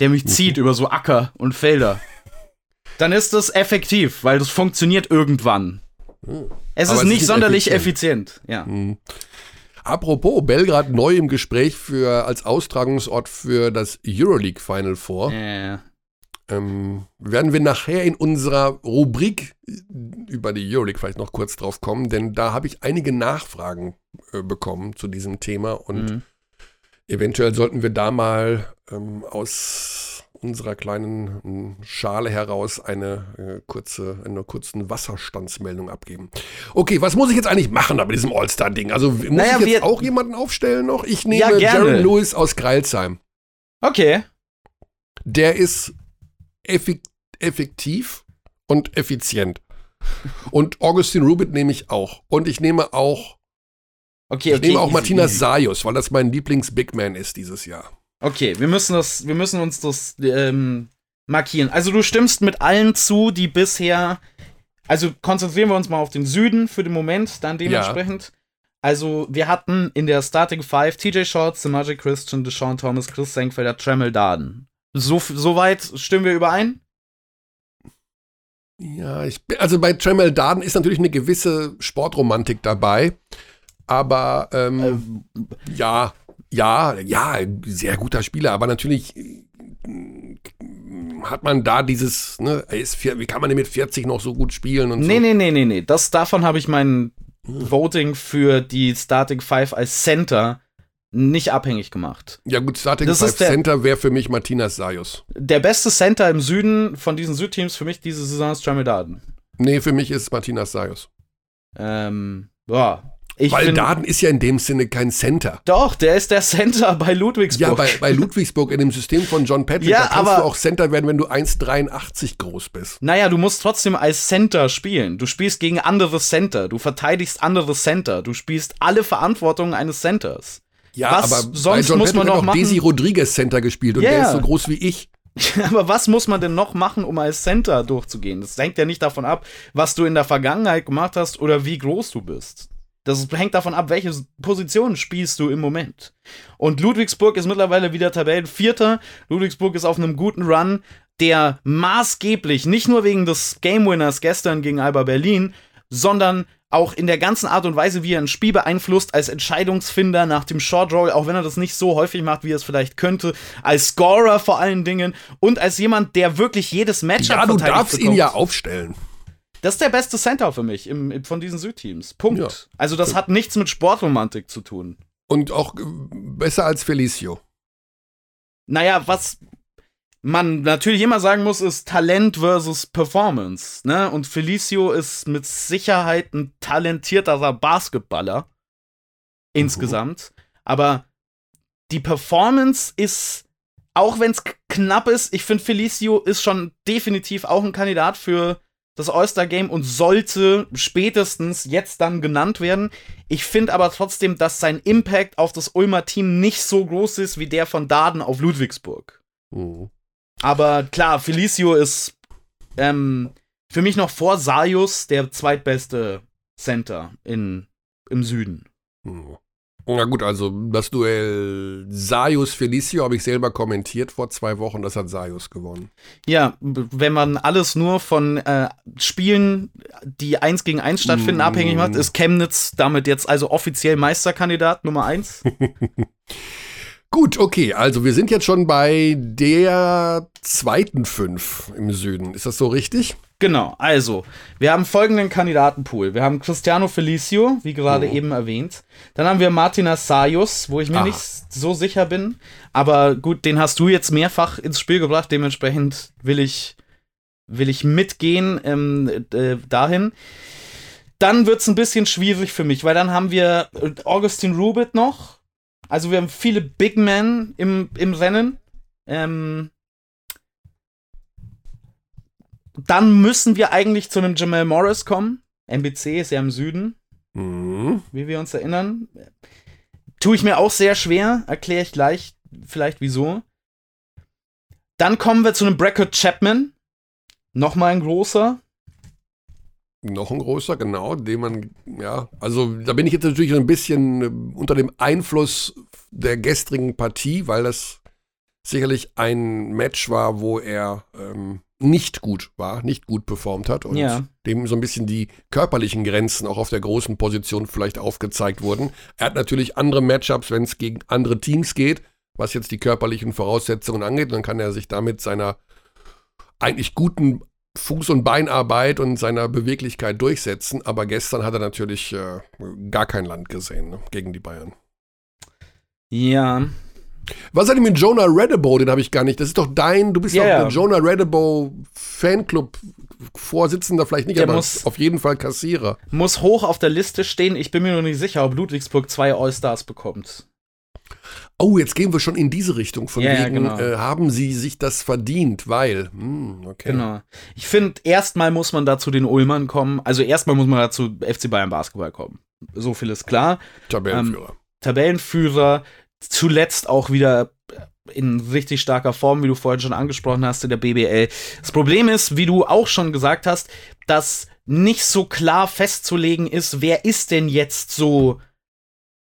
der mich zieht mhm. über so Acker und Felder. Dann ist das effektiv, weil das funktioniert irgendwann. Mhm. Es ist nicht sonderlich effizient. effizient. ja. Mhm. Apropos, Belgrad neu im Gespräch für als Austragungsort für das Euroleague Final Four. Ja. Ähm, werden wir nachher in unserer Rubrik über die Euroleague vielleicht noch kurz drauf kommen, denn da habe ich einige Nachfragen äh, bekommen zu diesem Thema und mhm. eventuell sollten wir da mal ähm, aus unserer kleinen hm, Schale heraus eine äh, kurze, eine kurzen Wasserstandsmeldung abgeben. Okay, was muss ich jetzt eigentlich machen da bei diesem All-Star-Ding? Also muss naja, ich jetzt auch jemanden aufstellen noch? Ich nehme ja, Jaron Lewis aus Greilsheim. Okay. Der ist effektiv und effizient. Und Augustin Rubit nehme ich auch. Und ich nehme auch. Okay, okay, ich nehme auch Martina Sayus, weil das mein Lieblings-Big Man ist dieses Jahr. Okay, wir müssen das, wir müssen uns das ähm, markieren. Also du stimmst mit allen zu, die bisher. Also konzentrieren wir uns mal auf den Süden für den Moment, dann dementsprechend. Ja. Also, wir hatten in der Starting Five TJ Shorts, The Magic Christian, Deshaun Thomas, Chris Senkfelder, Tremel Darden. So, so weit stimmen wir überein? Ja, ich bin, also bei Tremel Darden ist natürlich eine gewisse Sportromantik dabei. Aber ähm, ähm, ja, ja, ja, sehr guter Spieler, aber natürlich äh, hat man da dieses, ne, wie kann man denn mit 40 noch so gut spielen und nee, so? Nee, nee, nee, nee, das, davon habe ich mein hm. Voting für die Starting Five als Center nicht abhängig gemacht. Ja gut, Starting das Five Center wäre für mich Martinas Sayus. Der beste Center im Süden von diesen Südteams für mich diese Saison ist Tramidaden. Nee, für mich ist Martinas Sayus. Ähm, ja. Ich Weil Daden ist ja in dem Sinne kein Center. Doch, der ist der Center bei Ludwigsburg. Ja, bei, bei Ludwigsburg in dem System von John Patrick, ja, da kannst aber, du auch Center werden, wenn du 1,83 groß bist. Naja, du musst trotzdem als Center spielen. Du spielst gegen andere Center, du verteidigst andere Center, du spielst alle Verantwortungen eines Centers. Ja, was aber sonst muss man noch machen? Daisy Rodriguez Center gespielt und yeah. der ist so groß wie ich. aber was muss man denn noch machen, um als Center durchzugehen? Das hängt ja nicht davon ab, was du in der Vergangenheit gemacht hast oder wie groß du bist. Das hängt davon ab, welche Position spielst du im Moment. Und Ludwigsburg ist mittlerweile wieder Tabellenvierter. Ludwigsburg ist auf einem guten Run, der maßgeblich, nicht nur wegen des Game Winners gestern gegen Alba Berlin, sondern auch in der ganzen Art und Weise, wie er ein Spiel beeinflusst, als Entscheidungsfinder nach dem Short Roll, auch wenn er das nicht so häufig macht, wie er es vielleicht könnte, als Scorer vor allen Dingen und als jemand, der wirklich jedes Matchup Ja, du darfst bekommt. ihn ja aufstellen. Das ist der beste Center für mich im, im von diesen Südteams. Punkt. Ja. Also das hat nichts mit Sportromantik zu tun. Und auch äh, besser als Felicio. Naja, was man natürlich immer sagen muss, ist Talent versus Performance. Ne? Und Felicio ist mit Sicherheit ein talentierterer Basketballer. Insgesamt. Mhm. Aber die Performance ist, auch wenn es knapp ist, ich finde, Felicio ist schon definitiv auch ein Kandidat für das All-Star-Game und sollte spätestens jetzt dann genannt werden. Ich finde aber trotzdem, dass sein Impact auf das Ulmer Team nicht so groß ist wie der von Daden auf Ludwigsburg. Mhm. Aber klar, Felicio ist ähm, für mich noch vor Sayus der zweitbeste Center in, im Süden. Hm. Na gut, also das Duell Sayus Felicio habe ich selber kommentiert vor zwei Wochen, das hat Sayus gewonnen. Ja, wenn man alles nur von äh, Spielen, die eins gegen eins stattfinden, mm. abhängig macht, ist Chemnitz damit jetzt also offiziell Meisterkandidat Nummer eins. Gut, okay, also wir sind jetzt schon bei der zweiten fünf im Süden. Ist das so richtig? Genau, also, wir haben folgenden Kandidatenpool. Wir haben Cristiano Felicio, wie gerade oh. eben erwähnt. Dann haben wir Martina Sayus, wo ich mir ah. nicht so sicher bin. Aber gut, den hast du jetzt mehrfach ins Spiel gebracht. Dementsprechend will ich, will ich mitgehen ähm, äh, dahin. Dann wird es ein bisschen schwierig für mich, weil dann haben wir Augustin Rubit noch also wir haben viele Big Men im, im Rennen. Ähm, dann müssen wir eigentlich zu einem Jamal Morris kommen. MBC ist ja im Süden. Mhm. Wie wir uns erinnern. Tue ich mir auch sehr schwer. Erkläre ich gleich vielleicht wieso. Dann kommen wir zu einem Bracket Chapman. Nochmal ein großer. Noch ein großer, genau, den man, ja, also da bin ich jetzt natürlich ein bisschen äh, unter dem Einfluss der gestrigen Partie, weil das sicherlich ein Match war, wo er ähm, nicht gut war, nicht gut performt hat und ja. dem so ein bisschen die körperlichen Grenzen auch auf der großen Position vielleicht aufgezeigt wurden. Er hat natürlich andere Matchups, wenn es gegen andere Teams geht, was jetzt die körperlichen Voraussetzungen angeht, dann kann er sich damit seiner eigentlich guten Fuß- und Beinarbeit und seiner Beweglichkeit durchsetzen. Aber gestern hat er natürlich äh, gar kein Land gesehen ne, gegen die Bayern. Ja. Was hat denn mit Jonah Redebow? Den habe ich gar nicht. Das ist doch dein, du bist ja yeah. der Jonah Redebow Fanclub Vorsitzender, vielleicht nicht, der aber muss, auf jeden Fall Kassierer. Muss hoch auf der Liste stehen. Ich bin mir noch nicht sicher, ob Ludwigsburg zwei All-Stars bekommt. Oh, jetzt gehen wir schon in diese Richtung. Von ja, wegen, genau. äh, haben sie sich das verdient, weil. Hm, okay. Genau. Ich finde, erstmal muss man dazu den Ulmern kommen. Also erstmal muss man dazu FC Bayern Basketball kommen. So viel ist klar. Tabellenführer. Ähm, Tabellenführer. Zuletzt auch wieder in richtig starker Form, wie du vorhin schon angesprochen hast, in der BBL. Das Problem ist, wie du auch schon gesagt hast, dass nicht so klar festzulegen ist, wer ist denn jetzt so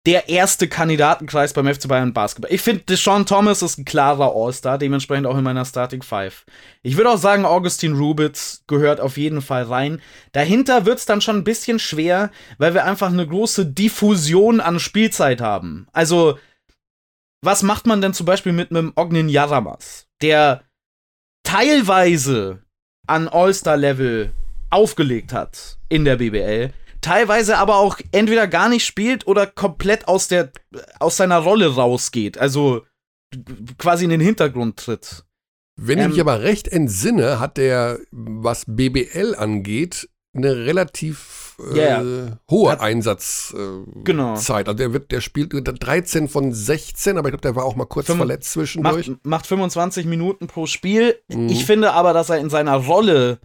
der erste Kandidatenkreis beim FC Bayern Basketball. Ich finde, Deshaun Thomas ist ein klarer All-Star, dementsprechend auch in meiner Starting Five. Ich würde auch sagen, Augustin Rubitz gehört auf jeden Fall rein. Dahinter wird es dann schon ein bisschen schwer, weil wir einfach eine große Diffusion an Spielzeit haben. Also, was macht man denn zum Beispiel mit einem Ognin Yaramas, der teilweise an All-Star-Level aufgelegt hat in der BBL, teilweise aber auch entweder gar nicht spielt oder komplett aus der aus seiner Rolle rausgeht, also quasi in den Hintergrund tritt. Wenn ähm, ich mich aber recht entsinne, hat der, was BBL angeht, eine relativ äh, yeah. hohe hat, Einsatzzeit. Äh, genau. Zeit. Also der wird, der spielt 13 von 16, aber ich glaube, der war auch mal kurz Fünf, verletzt zwischendurch. Macht, macht 25 Minuten pro Spiel. Mhm. Ich finde aber, dass er in seiner Rolle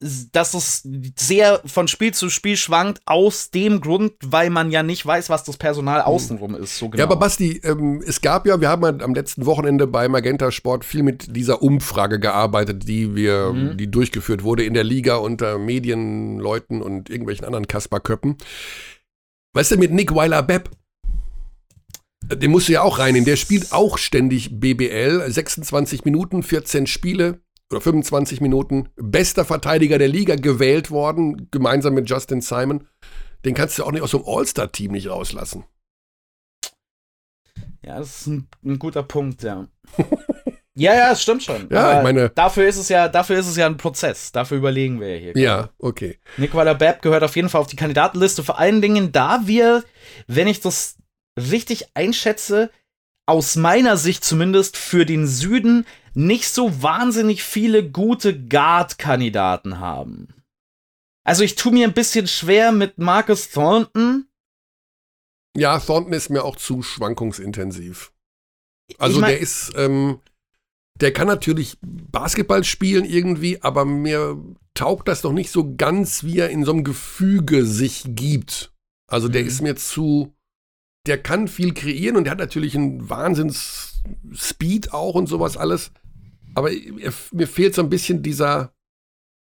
dass es sehr von Spiel zu Spiel schwankt, aus dem Grund, weil man ja nicht weiß, was das Personal hm. außenrum ist. So genau. Ja, aber Basti, ähm, es gab ja, wir haben ja am letzten Wochenende bei Magenta Sport viel mit dieser Umfrage gearbeitet, die wir, mhm. die durchgeführt wurde in der Liga unter Medienleuten und irgendwelchen anderen Kasperköppen. Weißt du, mit Nick Weiler-Bepp, den musst du ja auch reinnehmen. Der spielt auch ständig BBL, 26 Minuten, 14 Spiele, oder 25 Minuten bester Verteidiger der Liga gewählt worden, gemeinsam mit Justin Simon. Den kannst du auch nicht aus dem All-Star-Team nicht rauslassen. Ja, das ist ein, ein guter Punkt, ja. ja, ja, es stimmt schon. Ja, Aber ich meine. Dafür ist es ja, dafür ist es ja ein Prozess. Dafür überlegen wir hier. Ja, okay. Nicola Babb gehört auf jeden Fall auf die Kandidatenliste. Vor allen Dingen, da wir, wenn ich das richtig einschätze, aus meiner Sicht zumindest für den Süden nicht so wahnsinnig viele gute Guard-Kandidaten haben. Also ich tue mir ein bisschen schwer mit Marcus Thornton. Ja, Thornton ist mir auch zu schwankungsintensiv. Also ich mein, der ist, ähm, der kann natürlich Basketball spielen irgendwie, aber mir taugt das doch nicht so ganz, wie er in so einem Gefüge sich gibt. Also der mhm. ist mir zu, der kann viel kreieren und der hat natürlich einen Wahnsinns-Speed auch und sowas alles. Aber mir fehlt so ein bisschen dieser,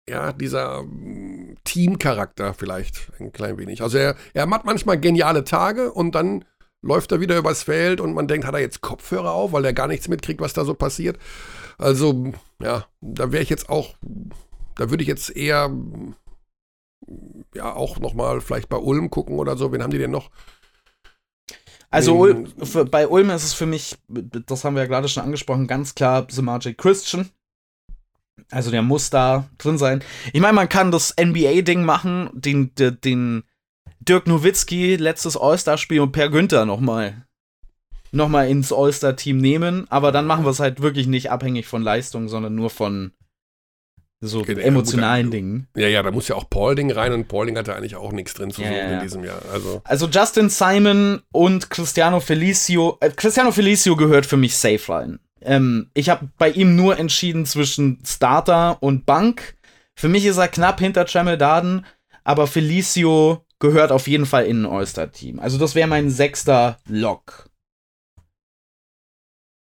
ja, dieser mm, Teamcharakter vielleicht ein klein wenig. Also er, er hat manchmal geniale Tage und dann läuft er wieder übers Feld und man denkt, hat er jetzt Kopfhörer auf, weil er gar nichts mitkriegt, was da so passiert. Also, ja, da wäre ich jetzt auch, da würde ich jetzt eher, ja, auch nochmal vielleicht bei Ulm gucken oder so. Wen haben die denn noch? Also Ul für, bei Ulm ist es für mich, das haben wir ja gerade schon angesprochen, ganz klar The Magic Christian. Also der muss da drin sein. Ich meine, man kann das NBA-Ding machen, den, den, den Dirk Nowitzki letztes All-Star-Spiel und Per Günther nochmal noch mal ins All-Star-Team nehmen, aber dann machen wir es halt wirklich nicht abhängig von Leistung, sondern nur von so okay, emotionalen ja, Dingen. Ja, ja, da muss ja auch Paulding rein und Paulding hatte eigentlich auch nichts drin zu suchen ja, ja. in diesem Jahr. Also. also Justin Simon und Cristiano Felicio. Äh, Cristiano Felicio gehört für mich safe rein. Ähm, ich habe bei ihm nur entschieden zwischen Starter und Bank. Für mich ist er knapp hinter Tremel Darden, aber Felicio gehört auf jeden Fall in ein All-Star-Team. Also das wäre mein sechster Lock.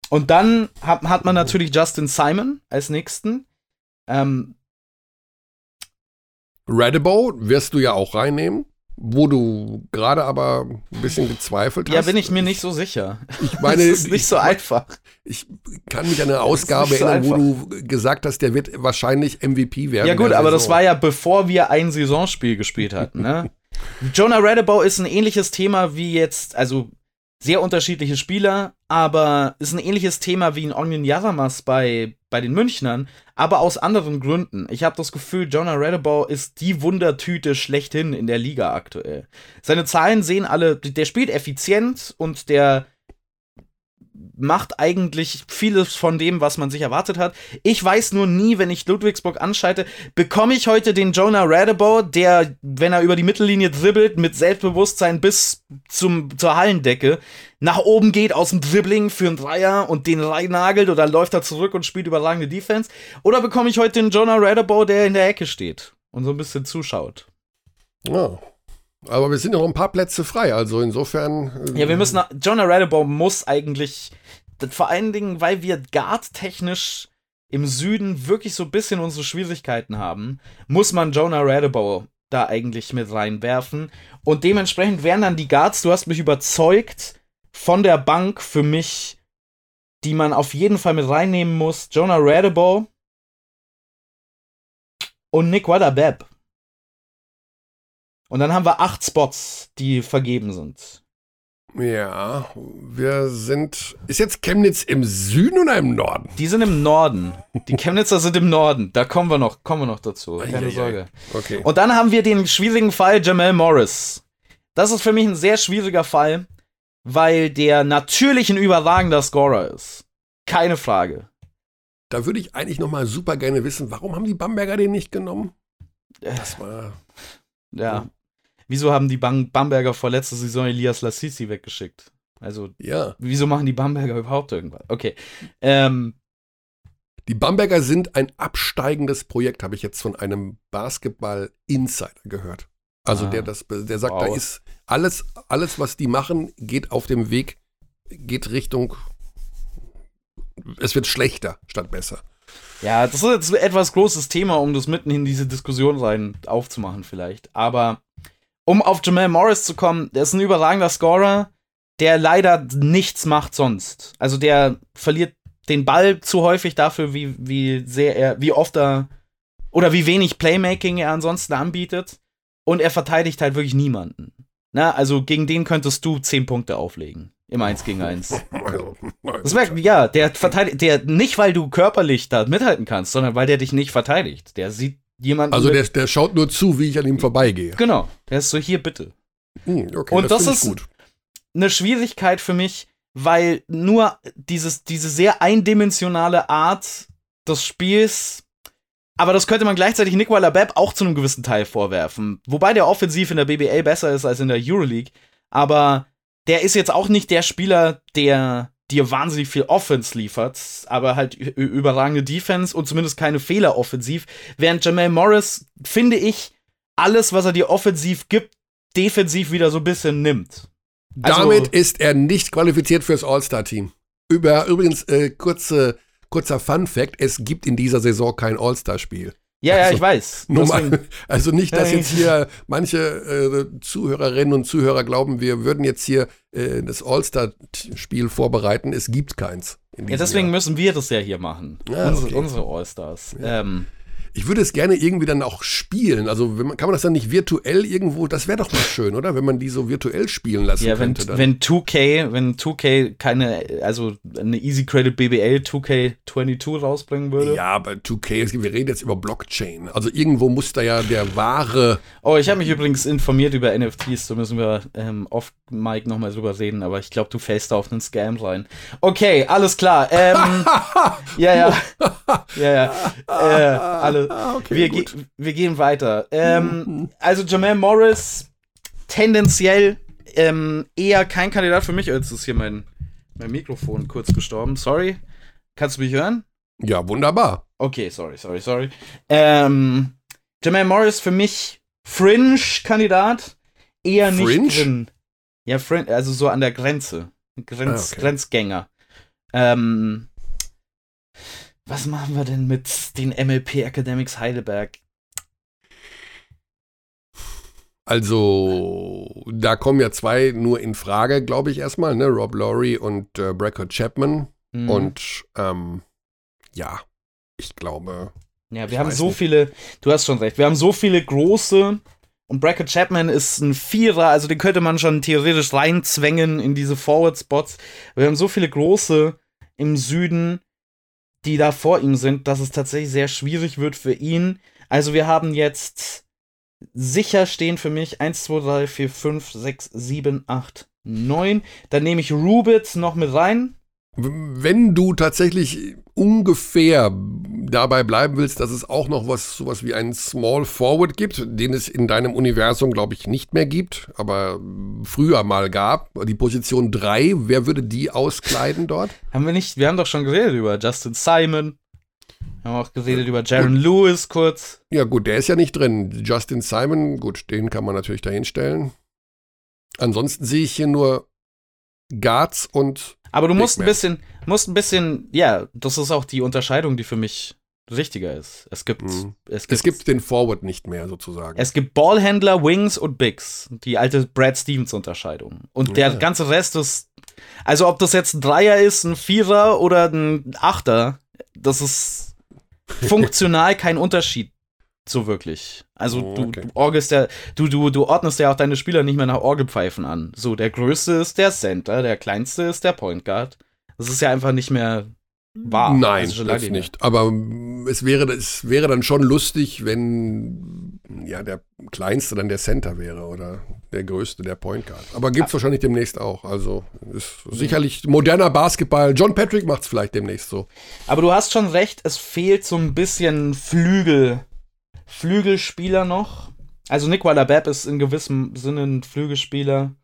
Und dann hat, hat man natürlich Justin Simon als nächsten. Ähm, Radibo wirst du ja auch reinnehmen, wo du gerade aber ein bisschen gezweifelt hast. Ja, bin ich mir nicht so sicher. Ich meine, das ist nicht ich, so einfach. Ich kann mich an eine Ausgabe so erinnern, wo einfach. du gesagt hast, der wird wahrscheinlich MVP werden. Ja gut, aber das Saison. war ja bevor wir ein Saisonspiel gespielt hatten, ne? Jonah Radabow ist ein ähnliches Thema wie jetzt, also sehr unterschiedliche Spieler, aber ist ein ähnliches Thema wie ein Onion Yasamas bei, bei den Münchnern, aber aus anderen Gründen. Ich habe das Gefühl, Jonah Radabow ist die Wundertüte schlechthin in der Liga aktuell. Seine Zahlen sehen alle, der spielt effizient und der macht eigentlich vieles von dem, was man sich erwartet hat. Ich weiß nur nie, wenn ich Ludwigsburg anschalte, bekomme ich heute den Jonah Radabow, der, wenn er über die Mittellinie dribbelt, mit Selbstbewusstsein bis zum, zur Hallendecke nach oben geht aus dem Dribbling für einen Dreier und den reinnagelt oder läuft er zurück und spielt überragende Defense? Oder bekomme ich heute den Jonah Radabow, der in der Ecke steht und so ein bisschen zuschaut? Ja. Aber wir sind ja noch ein paar Plätze frei, also insofern. äh, Ja, wir müssen. Jonah Radabow muss eigentlich. Vor allen Dingen, weil wir guard-technisch im Süden wirklich so ein bisschen unsere Schwierigkeiten haben, muss man Jonah Radabow da eigentlich mit reinwerfen. Und dementsprechend wären dann die Guards, du hast mich überzeugt, von der Bank für mich, die man auf jeden Fall mit reinnehmen muss. Jonah Radabow und Nick Wadabeb. Und dann haben wir acht Spots, die vergeben sind. Ja, wir sind. Ist jetzt Chemnitz im Süden oder im Norden? Die sind im Norden. Die Chemnitzer sind im Norden. Da kommen wir noch, kommen wir noch dazu. Keine Eieiei. Sorge. Okay. Und dann haben wir den schwierigen Fall Jamal Morris. Das ist für mich ein sehr schwieriger Fall, weil der natürlich ein überragender Scorer ist. Keine Frage. Da würde ich eigentlich noch mal super gerne wissen, warum haben die Bamberger den nicht genommen? Das war. Ja. Wieso haben die Bam Bamberger vor letzter Saison Elias Lassisi weggeschickt? Also, Ja. wieso machen die Bamberger überhaupt irgendwas? Okay. Ähm, Die Bamberger sind ein absteigendes Projekt, habe ich jetzt von einem Basketball-Insider gehört. Also Ah. der das, der sagt, Wow. da ist alles, alles, was die machen, geht auf dem Weg, geht Richtung. Es wird schlechter statt besser. Ja, das ist jetzt ein etwas großes Thema, um das mitten in diese Diskussion rein aufzumachen, vielleicht. Aber um auf Jamal Morris zu kommen, der ist ein überragender Scorer, der leider nichts macht sonst. Also der verliert den Ball zu häufig dafür, wie, wie sehr er, wie oft er oder wie wenig Playmaking er ansonsten anbietet. Und er verteidigt halt wirklich niemanden. Na, also gegen den könntest du 10 Punkte auflegen. Im 1 gegen 1. Also, Das merkt, ja, der verteidigt, der nicht, weil du körperlich da mithalten kannst, sondern weil der dich nicht verteidigt. Der sieht jemanden. also der, der schaut nur zu, wie ich an ihm vorbeigehe. Genau, der ist so hier bitte. Hm, okay, Und das ich ist- gut. Eine Schwierigkeit für mich, weil nur dieses, diese sehr eindimensionale Art des Spiels. Aber das könnte man gleichzeitig Nikola Beb auch zu einem gewissen Teil vorwerfen. Wobei der offensiv in der BBL besser ist als in der Euroleague. Aber der ist jetzt auch nicht der Spieler, der dir wahnsinnig viel Offense liefert, aber halt überragende Defense und zumindest keine Fehler offensiv. Während Jamal Morris, finde ich, alles, was er dir offensiv gibt, defensiv wieder so ein bisschen nimmt. Also- Damit ist er nicht qualifiziert fürs All-Star-Team. Über, übrigens, äh, kurze, kurzer Fun-Fact: Es gibt in dieser Saison kein All-Star-Spiel. Ja, ja, Also, ich weiß. Mal, also nicht, dass Ja, jetzt hier manche äh, Zuhörerinnen und Zuhörer glauben, wir würden jetzt hier äh, das All-Star-Spiel vorbereiten. Es gibt keins. in Ja, deswegen Jahr. müssen wir das ja hier machen. Ja, unsere, okay. unsere All-Stars. Ähm, Ich würde es gerne irgendwie dann auch spielen. Also man, kann man das dann nicht virtuell irgendwo, das wäre doch mal schön, oder? Wenn man die so virtuell spielen lassen ja, wenn, könnte. Dann. wenn 2K, wenn 2K keine, also eine Easy Credit BBL 2K22 rausbringen würde. ja, aber 2K, es gibt- wir reden jetzt über Blockchain. Also irgendwo muss da ja der wahre Oh, ich habe mich übrigens informiert über NFTs, da müssen wir ähm, off Mike nochmal drüber reden, aber ich glaube, du fällst da auf einen Scam rein. Okay, alles klar. Ähm, ja, ja. Ja, ja. Äh, Ah, okay, wir, ge wir gehen weiter. Ähm, also Jamal Morris, tendenziell ähm, eher kein Kandidat für mich. Jetzt ist hier mein, mein Mikrofon kurz gestorben. Sorry. Kannst du mich hören? Ja, wunderbar. Okay, sorry, sorry, sorry. Ähm, Jamal Morris für mich Fringe-Kandidat. Eher nicht Fringe? drin. Ja, Fringe, also so an der Grenze. Grenz, Ah, okay. Grenzgänger. Ähm, was machen wir denn mit den MLP Academics Heidelberg? Also, da kommen ja zwei nur in Frage, glaube ich, erstmal, ne? Rob Laurie und äh, Brackett Chapman. Mhm. Und ähm, ja, ich glaube. Ja, wir haben so nicht. viele, du hast schon recht, wir haben so viele große und Brackett Chapman ist ein Vierer, also den könnte man schon theoretisch reinzwängen in diese Forward-Spots. Wir haben so viele große im Süden, die da vor ihm sind, dass es tatsächlich sehr schwierig wird für ihn. Also wir haben jetzt sicher stehen für mich 1, 2, 3, 4, 5, 6, 7, 8, 9. Dann nehme ich Rubitz noch mit rein. Wenn du tatsächlich ungefähr dabei bleiben willst, dass es auch noch was sowas wie einen Small Forward gibt, den es in deinem Universum, glaube ich, nicht mehr gibt, aber früher mal gab, die Position 3, wer würde die auskleiden dort? Haben wir nicht, wir haben doch schon geredet über Justin Simon. Wir haben auch geredet über Jaron Lewis kurz. Ja, gut, der ist ja nicht drin. Justin Simon, gut, den kann man natürlich dahinstellen. Ansonsten sehe ich hier nur Guards und aber du musst ein bisschen, musst ein bisschen, ja, das ist auch die Unterscheidung, die für mich richtiger ist. Es gibt, mhm. es gibt, es gibt den Forward nicht mehr sozusagen. Es gibt Ballhändler, Wings und Bigs. Die alte Brad Stevens Unterscheidung. Und ja. der ganze Rest ist, also ob das jetzt ein Dreier ist, ein Vierer oder ein Achter, das ist funktional kein Unterschied so wirklich. Also oh, okay. du, du orgelst ja, du, du, du ordnest ja auch deine Spieler nicht mehr nach Orgelpfeifen an. So, der größte ist der Center, der kleinste ist der Point Guard. Das ist ja einfach nicht mehr wahr. Nein, also das nicht. Aber es wäre, es wäre dann schon lustig, wenn ja der kleinste dann der Center wäre oder der größte der Point Guard. Aber gibt es ah. wahrscheinlich demnächst auch. Also ist sicherlich moderner Basketball. John Patrick macht es vielleicht demnächst so. Aber du hast schon recht, es fehlt so ein bisschen Flügel Flügelspieler noch. Also Nick Weiler-Bepp ist in gewissem Sinne ein Flügelspieler.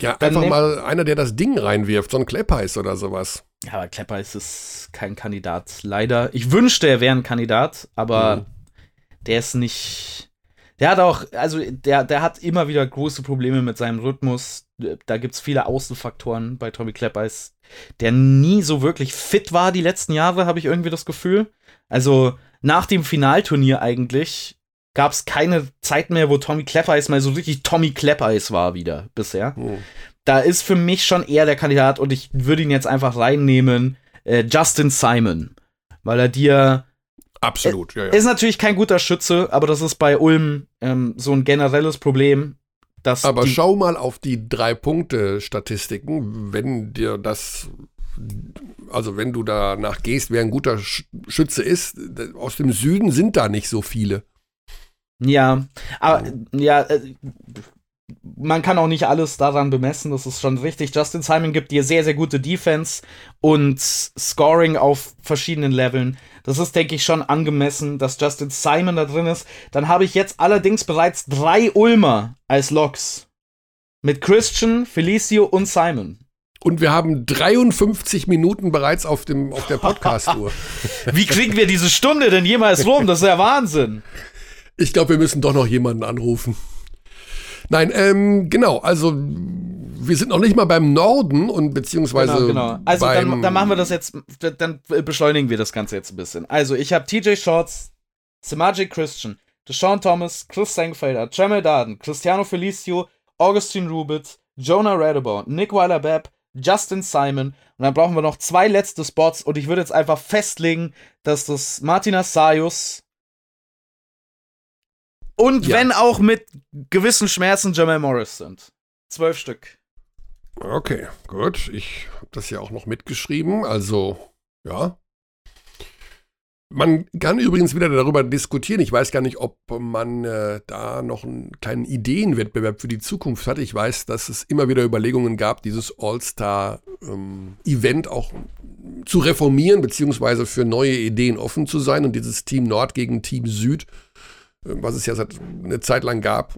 Ja, Dann einfach mal einer, der das Ding reinwirft, so ein Kleppeis oder sowas. Ja, aber Kleppeis ist kein Kandidat, leider. Ich wünschte, er wäre ein Kandidat, aber mhm. der ist nicht. Der hat auch, also der, der hat immer wieder große Probleme mit seinem Rhythmus. Da gibt es viele Außenfaktoren bei Tommy Kleppeis, der nie so wirklich fit war die letzten Jahre, habe ich irgendwie das Gefühl. Also nach dem Finalturnier eigentlich gab es keine Zeit mehr, wo Tommy Kleppeis mal so richtig Tommy Kleppeis war wieder bisher. Oh. Da ist für mich schon eher der Kandidat und ich würde ihn jetzt einfach reinnehmen, äh, Justin Simon, weil er dir Absolut, ja, ja. Ist natürlich kein guter Schütze, aber das ist bei Ulm ähm, so ein generelles Problem. Dass aber schau mal auf die drei Punkte Statistiken, wenn dir das also wenn du danach gehst, wer ein guter Schütze ist, aus dem Süden sind da nicht so viele. Ja, aber ja, äh, man kann auch nicht alles daran bemessen, das ist schon richtig. Justin Simon gibt dir sehr, sehr gute Defense und Scoring auf verschiedenen Leveln. Das ist, denke ich, schon angemessen, dass Justin Simon da drin ist. Dann habe ich jetzt allerdings bereits drei Ulmer als Loks. Mit Christian, Felicio und Simon. Und wir haben 53 Minuten bereits auf, dem, auf der Podcast-Uhr. Wie kriegen wir diese Stunde denn jemals rum? Das ist ja Wahnsinn. Ich glaube, wir müssen doch noch jemanden anrufen. Nein, ähm, genau, also wir sind noch nicht mal beim Norden und beziehungsweise. Genau, genau. Also dann, dann, machen wir das jetzt, dann beschleunigen wir das Ganze jetzt ein bisschen. Also ich habe TJ Shorts, Samaji Christian, Deshaun Thomas, Chris Sengfelder, Jamel Darden, Cristiano Felicio, Augustin Rubitz, Jonah Radebaugh, Nick Weiler-Bepp, Justin Simon. Und dann brauchen wir noch zwei letzte Spots. Und ich würde jetzt einfach festlegen, dass das Martina Sayus und ja. wenn auch mit gewissen Schmerzen Jamal Morris sind. Zwölf Stück. Okay, gut. Ich habe das ja auch noch mitgeschrieben. Also, ja, man kann übrigens wieder darüber diskutieren. Ich weiß gar nicht, ob man äh, da noch einen kleinen Ideenwettbewerb für die Zukunft hat. Ich weiß, dass es immer wieder Überlegungen gab, dieses All-Star-Event ähm, auch zu reformieren, beziehungsweise für neue Ideen offen zu sein. Und dieses Team Nord gegen Team Süd, äh, was es ja seit eine Zeit lang gab,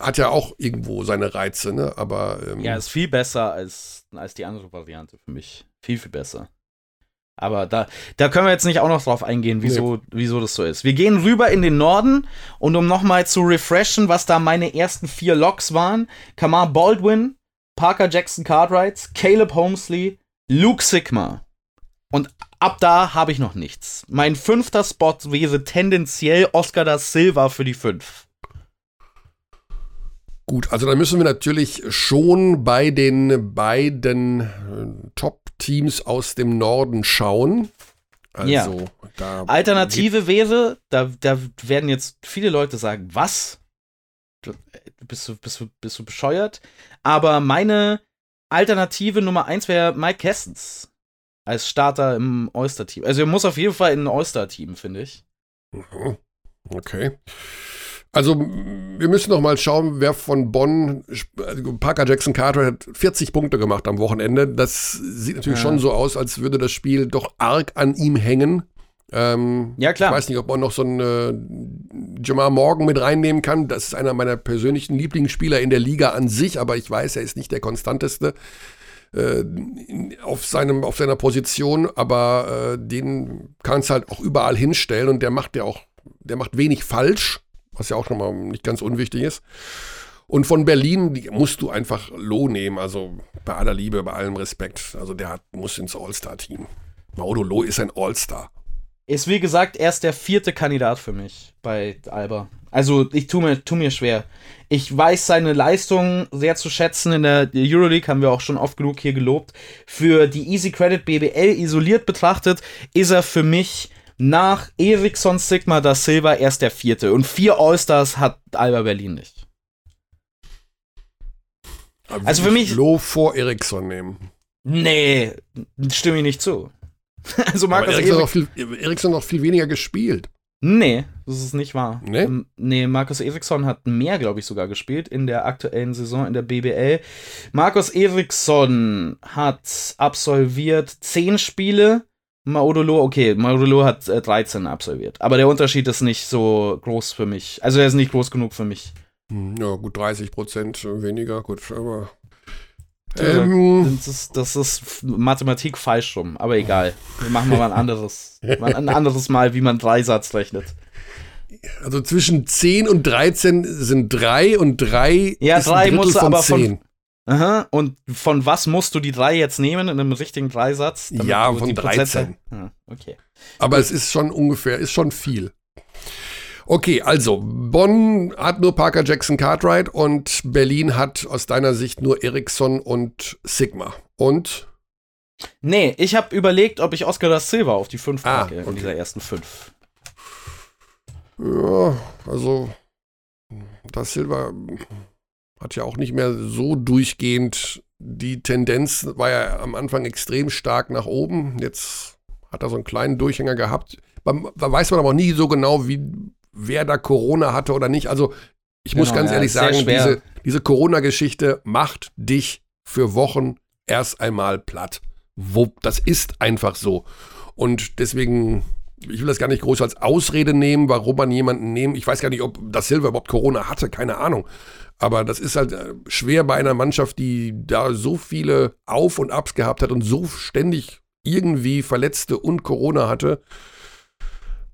hat ja auch irgendwo seine Reize, ne? Aber. Ähm, ja, ist viel besser als, als die andere Variante für mich. Viel, viel besser. Aber da, da können wir jetzt nicht auch noch drauf eingehen, wieso, nee. wieso das so ist. Wir gehen rüber in den Norden und um nochmal zu refreshen, was da meine ersten vier Loks waren: Kamar Baldwin, Parker Jackson Cartwright, Caleb Holmesley, Luke Sigma. Und ab da habe ich noch nichts. Mein fünfter Spot wäre tendenziell Oscar da Silva für die fünf. Gut, also dann müssen wir natürlich schon bei den beiden äh, Top-Teams aus dem Norden schauen. Also, ja. Alternative wäre, da, da werden jetzt viele Leute sagen, was? Bist du, bist, du, bist du bescheuert? Aber meine Alternative Nummer eins wäre Mike Kessens als Starter im Oyster-Team. Also er muss auf jeden Fall in ein Oyster-Team, finde ich. Mhm. Okay. Also wir müssen noch mal schauen, wer von Bonn, also Parker Jackson Carter hat 40 Punkte gemacht am Wochenende. Das sieht natürlich ja. schon so aus, als würde das Spiel doch arg an ihm hängen. Ähm, ja, klar. Ich weiß nicht, ob man noch so einen äh, Jamar Morgan mit reinnehmen kann. Das ist einer meiner persönlichen Lieblingsspieler in der Liga an sich, aber ich weiß, er ist nicht der konstanteste äh, auf, seinem, auf seiner Position, aber äh, den kannst du halt auch überall hinstellen und der macht ja auch, der macht wenig falsch was ja auch schon mal nicht ganz unwichtig ist. Und von Berlin musst du einfach Loh nehmen, also bei aller Liebe, bei allem Respekt. Also der hat, muss ins All-Star-Team. Mauro Loh ist ein All-Star. Ist wie gesagt erst der vierte Kandidat für mich bei Alba. Also ich tue mir, tu mir schwer. Ich weiß seine Leistung sehr zu schätzen. In der Euroleague haben wir auch schon oft genug hier gelobt. Für die Easy Credit BBL isoliert betrachtet ist er für mich nach Eriksson Sigma da Silva erst der vierte. Und vier All-Stars hat Alba Berlin nicht. Aber also für mich. Low vor Eriksson nehmen. Nee, stimme ich nicht zu. also Markus Eriksson, Erik noch viel, viel weniger gespielt. Nee, das ist nicht wahr. Nee, nee Markus Eriksson hat mehr, glaube ich, sogar gespielt in der aktuellen Saison in der BBL. Markus Eriksson hat absolviert zehn Spiele, Maudolo, okay, Maudolo hat äh, 13 absolviert. Aber der Unterschied ist nicht so groß für mich. Also er ist nicht groß genug für mich. Hm, ja, gut, 30 Prozent weniger, gut, aber. Ähm, das, ist, das ist Mathematik falsch rum, aber egal. Wir machen mal ein anderes, mal ein anderes Mal, wie man Dreisatz rechnet. Also zwischen 10 und 13 sind 3 und 3 ja, ist 3 ein Drittel von aber 10. Von, Aha, und von was musst du die drei jetzt nehmen in einem richtigen Dreisatz? Ja, von 13. Ah, okay. Aber Gut. es ist schon ungefähr, ist schon viel. Okay, also Bonn hat nur Parker Jackson Cartwright und Berlin hat aus deiner Sicht nur Ericsson und Sigma. Und? Nee, ich habe überlegt, ob ich Oscar da Silva auf die 5 ah, packe okay. in dieser ersten 5. Ja, also da Silva hat ja auch nicht mehr so durchgehend. Die Tendenz war ja am Anfang extrem stark nach oben. Jetzt hat er so einen kleinen Durchhänger gehabt. Da weiß man aber auch nie so genau, wie, wer da Corona hatte oder nicht. Also ich genau, muss ganz ja, ehrlich sagen, diese, diese Corona-Geschichte macht dich für Wochen erst einmal platt. Wo, das ist einfach so. Und deswegen, ich will das gar nicht groß als Ausrede nehmen, warum man jemanden nehmen. Ich weiß gar nicht, ob das Silver überhaupt Corona hatte, keine Ahnung. Aber das ist halt äh, schwer bei einer Mannschaft, die da so viele Auf und Abs gehabt hat und so ständig irgendwie Verletzte und Corona hatte.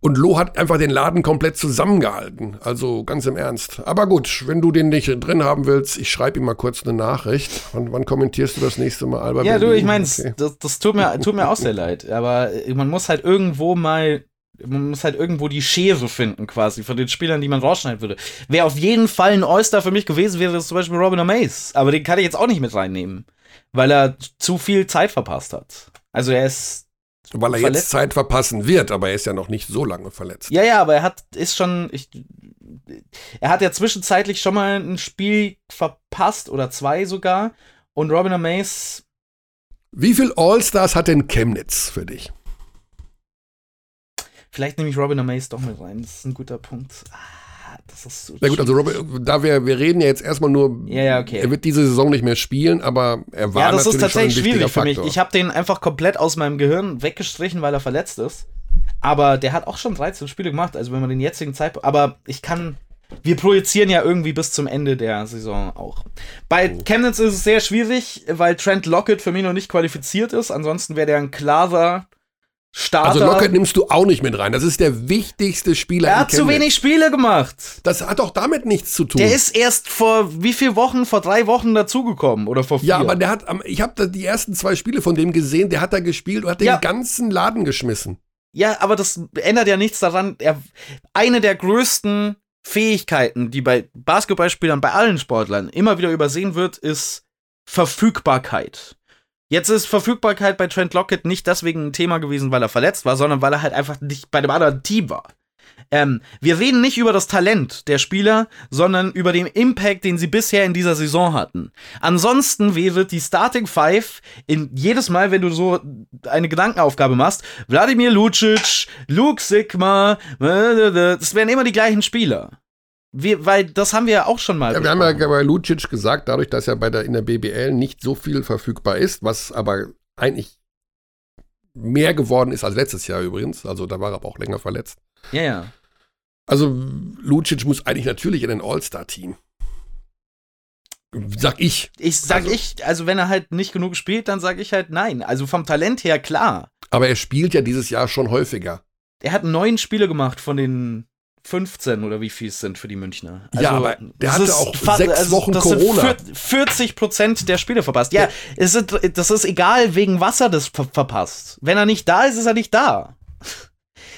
Und Lo hat einfach den Laden komplett zusammengehalten. Also ganz im Ernst. Aber gut, wenn du den nicht drin haben willst, ich schreibe ihm mal kurz eine Nachricht. Wann, wann kommentierst du das nächste Mal, Albert? Ja, Berlin? du, ich meine, okay. das, das, tut, mir, tut mir auch sehr leid. Aber man muss halt irgendwo mal man muss halt irgendwo die Schere finden, quasi, von den Spielern, die man rausschneiden würde. Wer auf jeden Fall ein Oyster für mich gewesen wäre, ist zum Beispiel Robin Amaze. Aber den kann ich jetzt auch nicht mit reinnehmen, weil er zu viel Zeit verpasst hat. Also er ist. Weil er verletzt. jetzt Zeit verpassen wird, aber er ist ja noch nicht so lange verletzt. Ja, ja, aber er hat, ist schon. Ich, er hat ja zwischenzeitlich schon mal ein Spiel verpasst oder zwei sogar. Und Robin Amaze. Wie viel All-Stars hat denn Chemnitz für dich? Vielleicht nehme ich Robin Amaze doch mit rein. Das ist ein guter Punkt. Ah, das ist so Na gut, also Robin, da wir, wir reden ja jetzt erstmal nur, ja, ja, okay. er wird diese Saison nicht mehr spielen, aber er war Ja, das ist tatsächlich schwierig für mich. Ich habe den einfach komplett aus meinem Gehirn weggestrichen, weil er verletzt ist. Aber der hat auch schon 13 Spiele gemacht, also wenn man den jetzigen Zeitpunkt. Aber ich kann. Wir projizieren ja irgendwie bis zum Ende der Saison auch. Bei oh. Chemnitz ist es sehr schwierig, weil Trent Lockett für mich noch nicht qualifiziert ist. Ansonsten wäre der ein klarer Starter. Also Lockett nimmst du auch nicht mit rein. Das ist der wichtigste Spieler. Er hat zu wenig Spiele gemacht. Das hat doch damit nichts zu tun. Der ist erst vor wie viel Wochen? Vor drei Wochen dazugekommen oder vor vier? Ja, aber der hat, ich habe die ersten zwei Spiele von dem gesehen. Der hat da gespielt und hat ja. den ganzen Laden geschmissen. Ja, aber das ändert ja nichts daran. Er, eine der größten Fähigkeiten, die bei Basketballspielern, bei allen Sportlern immer wieder übersehen wird, ist Verfügbarkeit. Jetzt ist Verfügbarkeit bei Trent Lockett nicht deswegen ein Thema gewesen, weil er verletzt war, sondern weil er halt einfach nicht bei dem anderen Team war. Ähm, wir reden nicht über das Talent der Spieler, sondern über den Impact, den sie bisher in dieser Saison hatten. Ansonsten wäre die Starting Five in jedes Mal, wenn du so eine Gedankenaufgabe machst, Wladimir Lucic, Luke Sigma, das wären immer die gleichen Spieler. Wir, weil das haben wir ja auch schon mal. Ja, wir haben ja bei Lucic gesagt, dadurch, dass er bei der, in der BBL nicht so viel verfügbar ist, was aber eigentlich mehr geworden ist als letztes Jahr übrigens. Also da war er aber auch länger verletzt. Ja, ja. Also Lucic muss eigentlich natürlich in ein All-Star-Team. Sag ich. Ich sag also, ich, also wenn er halt nicht genug spielt, dann sag ich halt nein. Also vom Talent her klar. Aber er spielt ja dieses Jahr schon häufiger. Er hat neun Spiele gemacht von den 15 oder wie viel es sind für die Münchner. Also, ja, aber der hatte auch sechs also, Wochen das Corona. Sind 40 Prozent der Spiele verpasst. Ja, es ist, das ist egal, wegen was er das ver verpasst. Wenn er nicht da ist, ist er nicht da.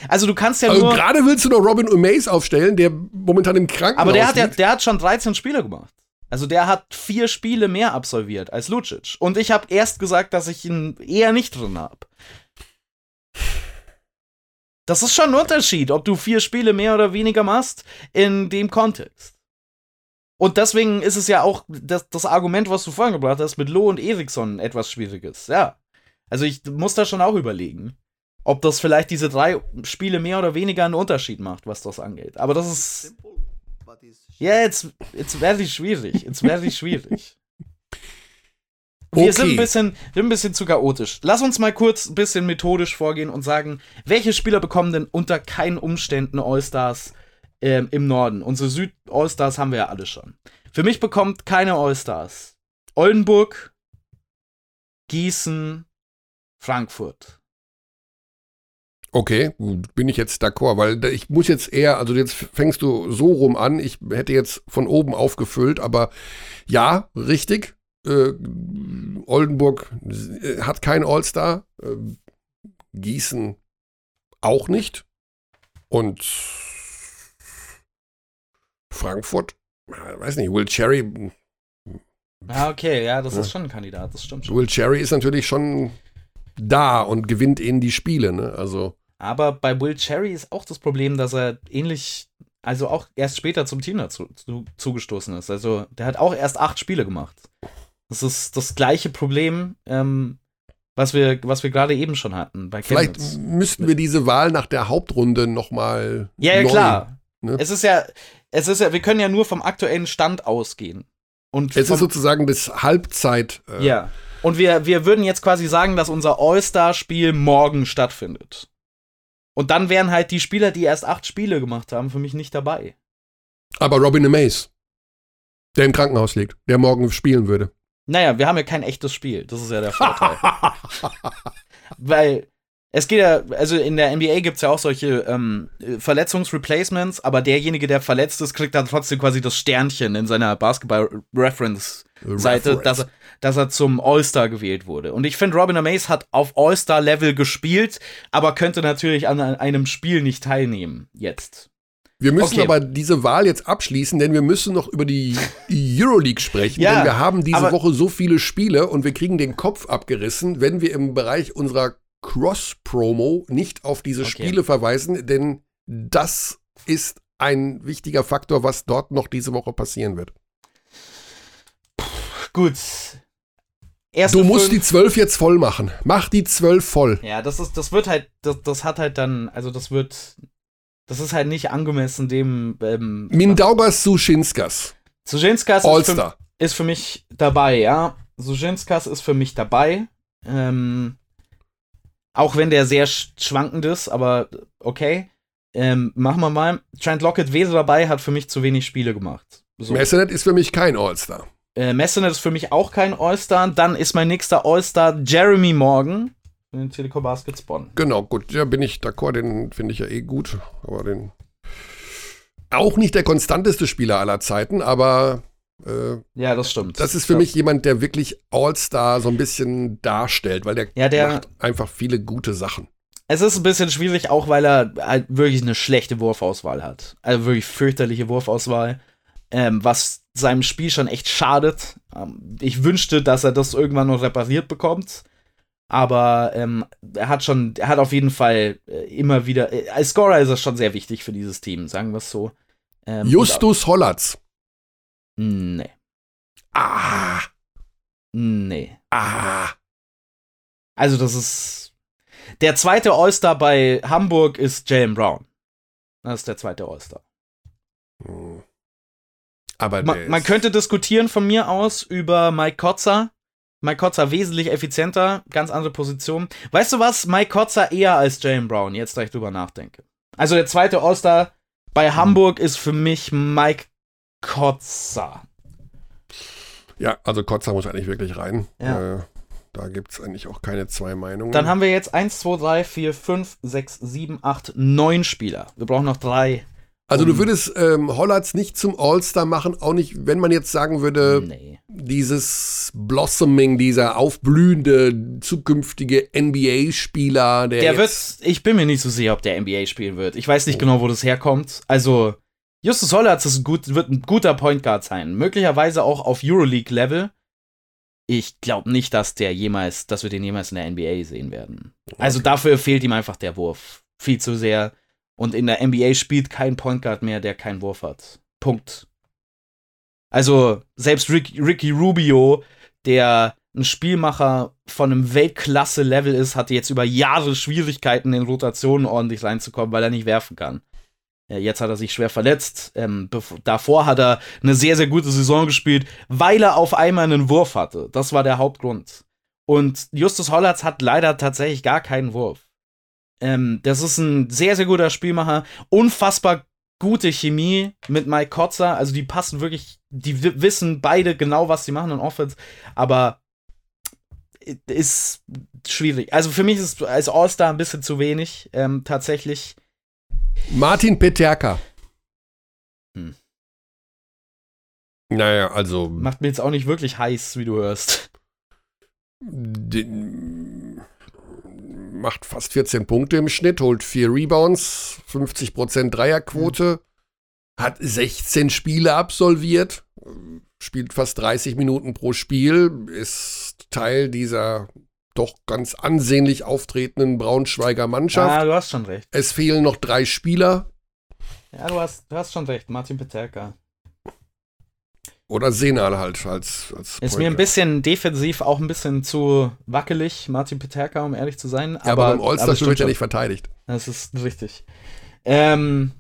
Also du kannst ja also nur. Gerade willst du noch Robin Umays aufstellen, der momentan im Krankenhaus Aber der hat, ja, der hat schon 13 Spiele gemacht. Also der hat vier Spiele mehr absolviert als Lucic. Und ich habe erst gesagt, dass ich ihn eher nicht drin habe. Das ist schon ein Unterschied, ob du vier Spiele mehr oder weniger machst in dem Kontext. Und deswegen ist es ja auch das, das Argument, was du vorhin gebracht hast, mit Loh und Eriksson etwas Schwieriges. Ja. Also ich muss da schon auch überlegen, ob das vielleicht diese drei Spiele mehr oder weniger einen Unterschied macht, was das angeht. Aber das ist. Ja, jetzt, jetzt werde ich schwierig. Jetzt werde ich schwierig. Wir okay. sind, ein bisschen, sind ein bisschen zu chaotisch. Lass uns mal kurz ein bisschen methodisch vorgehen und sagen, welche Spieler bekommen denn unter keinen Umständen All-Stars ähm, im Norden? Unsere Süd-All-Stars haben wir ja alle schon. Für mich bekommt keine All-Stars Oldenburg, Gießen, Frankfurt. Okay, bin ich jetzt d'accord, weil ich muss jetzt eher, also jetzt fängst du so rum an, ich hätte jetzt von oben aufgefüllt, aber ja, richtig, äh, Oldenburg äh, hat keinen All-Star. Äh, Gießen auch nicht. Und Frankfurt, weiß nicht, Will Cherry. Ah, okay, ja, das ja. ist schon ein Kandidat, das stimmt schon. Will Cherry ist natürlich schon da und gewinnt ihnen die Spiele, ne? Also. Aber bei Will Cherry ist auch das Problem, dass er ähnlich, also auch erst später zum Team dazu zu, zugestoßen ist. Also der hat auch erst acht Spiele gemacht. Das ist das gleiche Problem, ähm, was wir, was wir gerade eben schon hatten. Vielleicht Chemnitz. müssten wir diese Wahl nach der Hauptrunde nochmal. Ja, ja, neu, klar. Ne? Es ist ja, es ist ja, wir können ja nur vom aktuellen Stand ausgehen. Und es ist sozusagen das Halbzeit. Äh, ja. Und wir, wir würden jetzt quasi sagen, dass unser All-Star-Spiel morgen stattfindet. Und dann wären halt die Spieler, die erst acht Spiele gemacht haben, für mich nicht dabei. Aber Robin Amaze, der im Krankenhaus liegt, der morgen spielen würde. Naja, wir haben ja kein echtes Spiel. Das ist ja der Vorteil. Weil es geht ja, also in der NBA gibt es ja auch solche ähm, Verletzungsreplacements, aber derjenige, der verletzt ist, kriegt dann trotzdem quasi das Sternchen in seiner Basketball-Reference-Seite, dass, er, dass er zum All-Star gewählt wurde. Und ich finde, Robin Amaze hat auf All-Star-Level gespielt, aber könnte natürlich an einem Spiel nicht teilnehmen jetzt. Wir müssen okay. aber diese Wahl jetzt abschließen, denn wir müssen noch über die Euroleague sprechen. ja, denn wir haben diese Woche so viele Spiele und wir kriegen den Kopf abgerissen, wenn wir im Bereich unserer Cross-Promo nicht auf diese okay. Spiele verweisen, denn das ist ein wichtiger Faktor, was dort noch diese Woche passieren wird. Gut. Erste du musst die zwölf jetzt voll machen. Mach die zwölf voll. Ja, das ist, das wird halt, das, das hat halt dann, also das wird das ist halt nicht angemessen dem. Ähm, Mindaugas Suschinskas. Suschinskas ist für, ist für, mich dabei, ja. Suschinskas ist für mich dabei. Ähm, auch wenn der sehr schwankend ist, aber okay. Ähm, machen wir mal. Trent Lockett wäre dabei, hat für mich zu wenig Spiele gemacht. So. Messenet ist für mich kein All-Star. Äh, Messenet ist für mich auch kein All-Star. Dann ist mein nächster All-Star Jeremy Morgan den Telekom Baskets Bonn. Genau, gut, ja, bin ich d'accord, den finde ich ja eh gut, aber den auch nicht der konstanteste Spieler aller Zeiten, aber äh, ja, das stimmt. Das ist für das mich jemand, der wirklich All-Star so ein bisschen darstellt, weil der, ja, der macht einfach viele gute Sachen. Es ist ein bisschen schwierig, auch weil er halt wirklich eine schlechte Wurfauswahl hat. Also wirklich fürchterliche Wurfauswahl, ähm, was seinem Spiel schon echt schadet. Ähm, ich wünschte, dass er das irgendwann noch repariert bekommt. Aber ähm, er hat schon, er hat auf jeden Fall äh, immer wieder, äh, als Scorer ist er schon sehr wichtig für dieses Team, sagen wir es so. Ähm, Justus Hollatz. Nee. Ah. Nee. Ah. Also, das ist. Der zweite All-Star bei Hamburg ist Jalen Brown. Das ist der zweite All-Star. Hm. Aber man, man könnte diskutieren von mir aus über Mike Kotzer. Mike Kotzer wesentlich effizienter, ganz andere Position. Weißt du was? Mike Kotzer eher als Jalen Brown, jetzt da ich drüber nachdenke. Also der zweite All-Star bei Hamburg ist für mich Mike Kotzer. Ja, also Kotzer muss eigentlich wirklich rein. Ja. Äh, da gibt es eigentlich auch keine zwei Meinungen. Dann haben wir jetzt 1, 2, 3, 4, 5, 6, 7, 8, 9 Spieler. Wir brauchen noch drei. Also du würdest ähm, Hollatz nicht zum All-Star machen, auch nicht, wenn man jetzt sagen würde, nee. dieses Blossoming, dieser aufblühende zukünftige NBA-Spieler, der. Der wird, ich bin mir nicht so sicher, ob der NBA spielen wird. Ich weiß nicht oh. genau, wo das herkommt. Also, Justus Hollatz ist ein gut, wird ein guter Point Guard sein. Möglicherweise auch auf Euroleague-Level. Ich glaube nicht, dass der jemals, dass wir den jemals in der NBA sehen werden. Also dafür fehlt ihm einfach der Wurf. Viel zu sehr. Und in der NBA spielt kein Point Guard mehr, der keinen Wurf hat. Punkt. Also, selbst Rick, Ricky Rubio, der ein Spielmacher von einem Weltklasse-Level ist, hatte jetzt über Jahre Schwierigkeiten, in Rotationen ordentlich reinzukommen, weil er nicht werfen kann. Jetzt hat er sich schwer verletzt. Ähm, davor hat er eine sehr, sehr gute Saison gespielt, weil er auf einmal einen Wurf hatte. Das war der Hauptgrund. Und Justus Hollatz hat leider tatsächlich gar keinen Wurf. Ähm, das ist ein sehr, sehr guter Spielmacher. Unfassbar gute Chemie mit Mike Kotzer. Also die passen wirklich, die wissen beide genau, was sie machen in Offense. Aber ist schwierig. Also für mich ist als All-Star ein bisschen zu wenig, ähm, tatsächlich. Martin Peterka. Hm. Naja, also. Macht mir jetzt auch nicht wirklich heiß, wie du hörst. Den, macht fast 14 Punkte im Schnitt, holt vier Rebounds, 50% Dreierquote, mhm. hat 16 Spiele absolviert, spielt fast 30 Minuten pro Spiel, ist Teil dieser doch ganz ansehnlich auftretenden Braunschweiger Mannschaft. Ja, du hast schon recht. Es fehlen noch drei Spieler. Ja, du hast, du hast schon recht, Martin Peterka. Oder Senal halt als, als Ist mir ein bisschen defensiv auch ein bisschen zu wackelig, Martin Peterka, um ehrlich zu sein. Ja, aber, aber im All-Star wird ja nicht verteidigt. Das ist richtig. Ähm,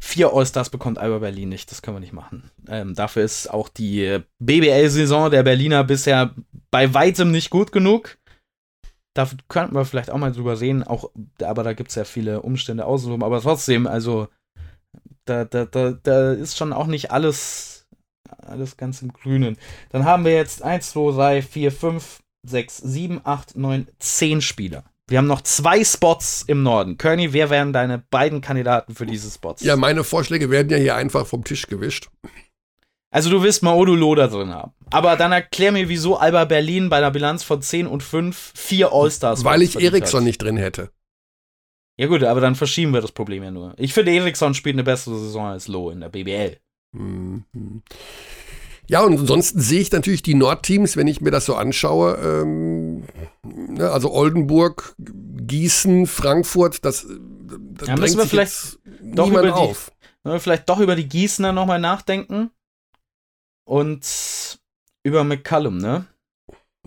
vier All-Stars bekommt Alba Berlin nicht, das können wir nicht machen. Ähm, dafür ist auch die BBL-Saison der Berliner bisher bei weitem nicht gut genug. Da könnten wir vielleicht auch mal drüber reden, auch, aber da gibt es ja viele Umstände außenrum. Aber trotzdem, also da, da, da, da ist schon auch nicht alles alles ganz im Grünen. Dann haben wir jetzt 1, 2, 3, 4, 5, 6, 7, 8, 9, 10 Spieler. Wir haben noch zwei Spots im Norden. Kearney, wer wären deine beiden Kandidaten für diese Spots? Ja, meine Vorschläge werden ja hier einfach vom Tisch gewischt. Also du willst Maodo Loda drin haben. Aber dann erklär mir, wieso Alba Berlin bei einer Bilanz von 10 und 5 vier All-Stars Weil ich Eriksson nicht drin hätte. Ja gut, aber dann verschieben wir das Problem ja nur. Ich finde, Eriksson spielt eine bessere Saison als Loh in der BBL. Mhm. Ja, und ansonsten sehe ich natürlich die Nordteams, wenn ich mir das so anschaue. Ähm, ne, also Oldenburg, Gießen, Frankfurt, das, das ja, müssen wir vielleicht doch über die, auf. vielleicht doch über die Gießener nochmal nachdenken. Und über McCallum, ne?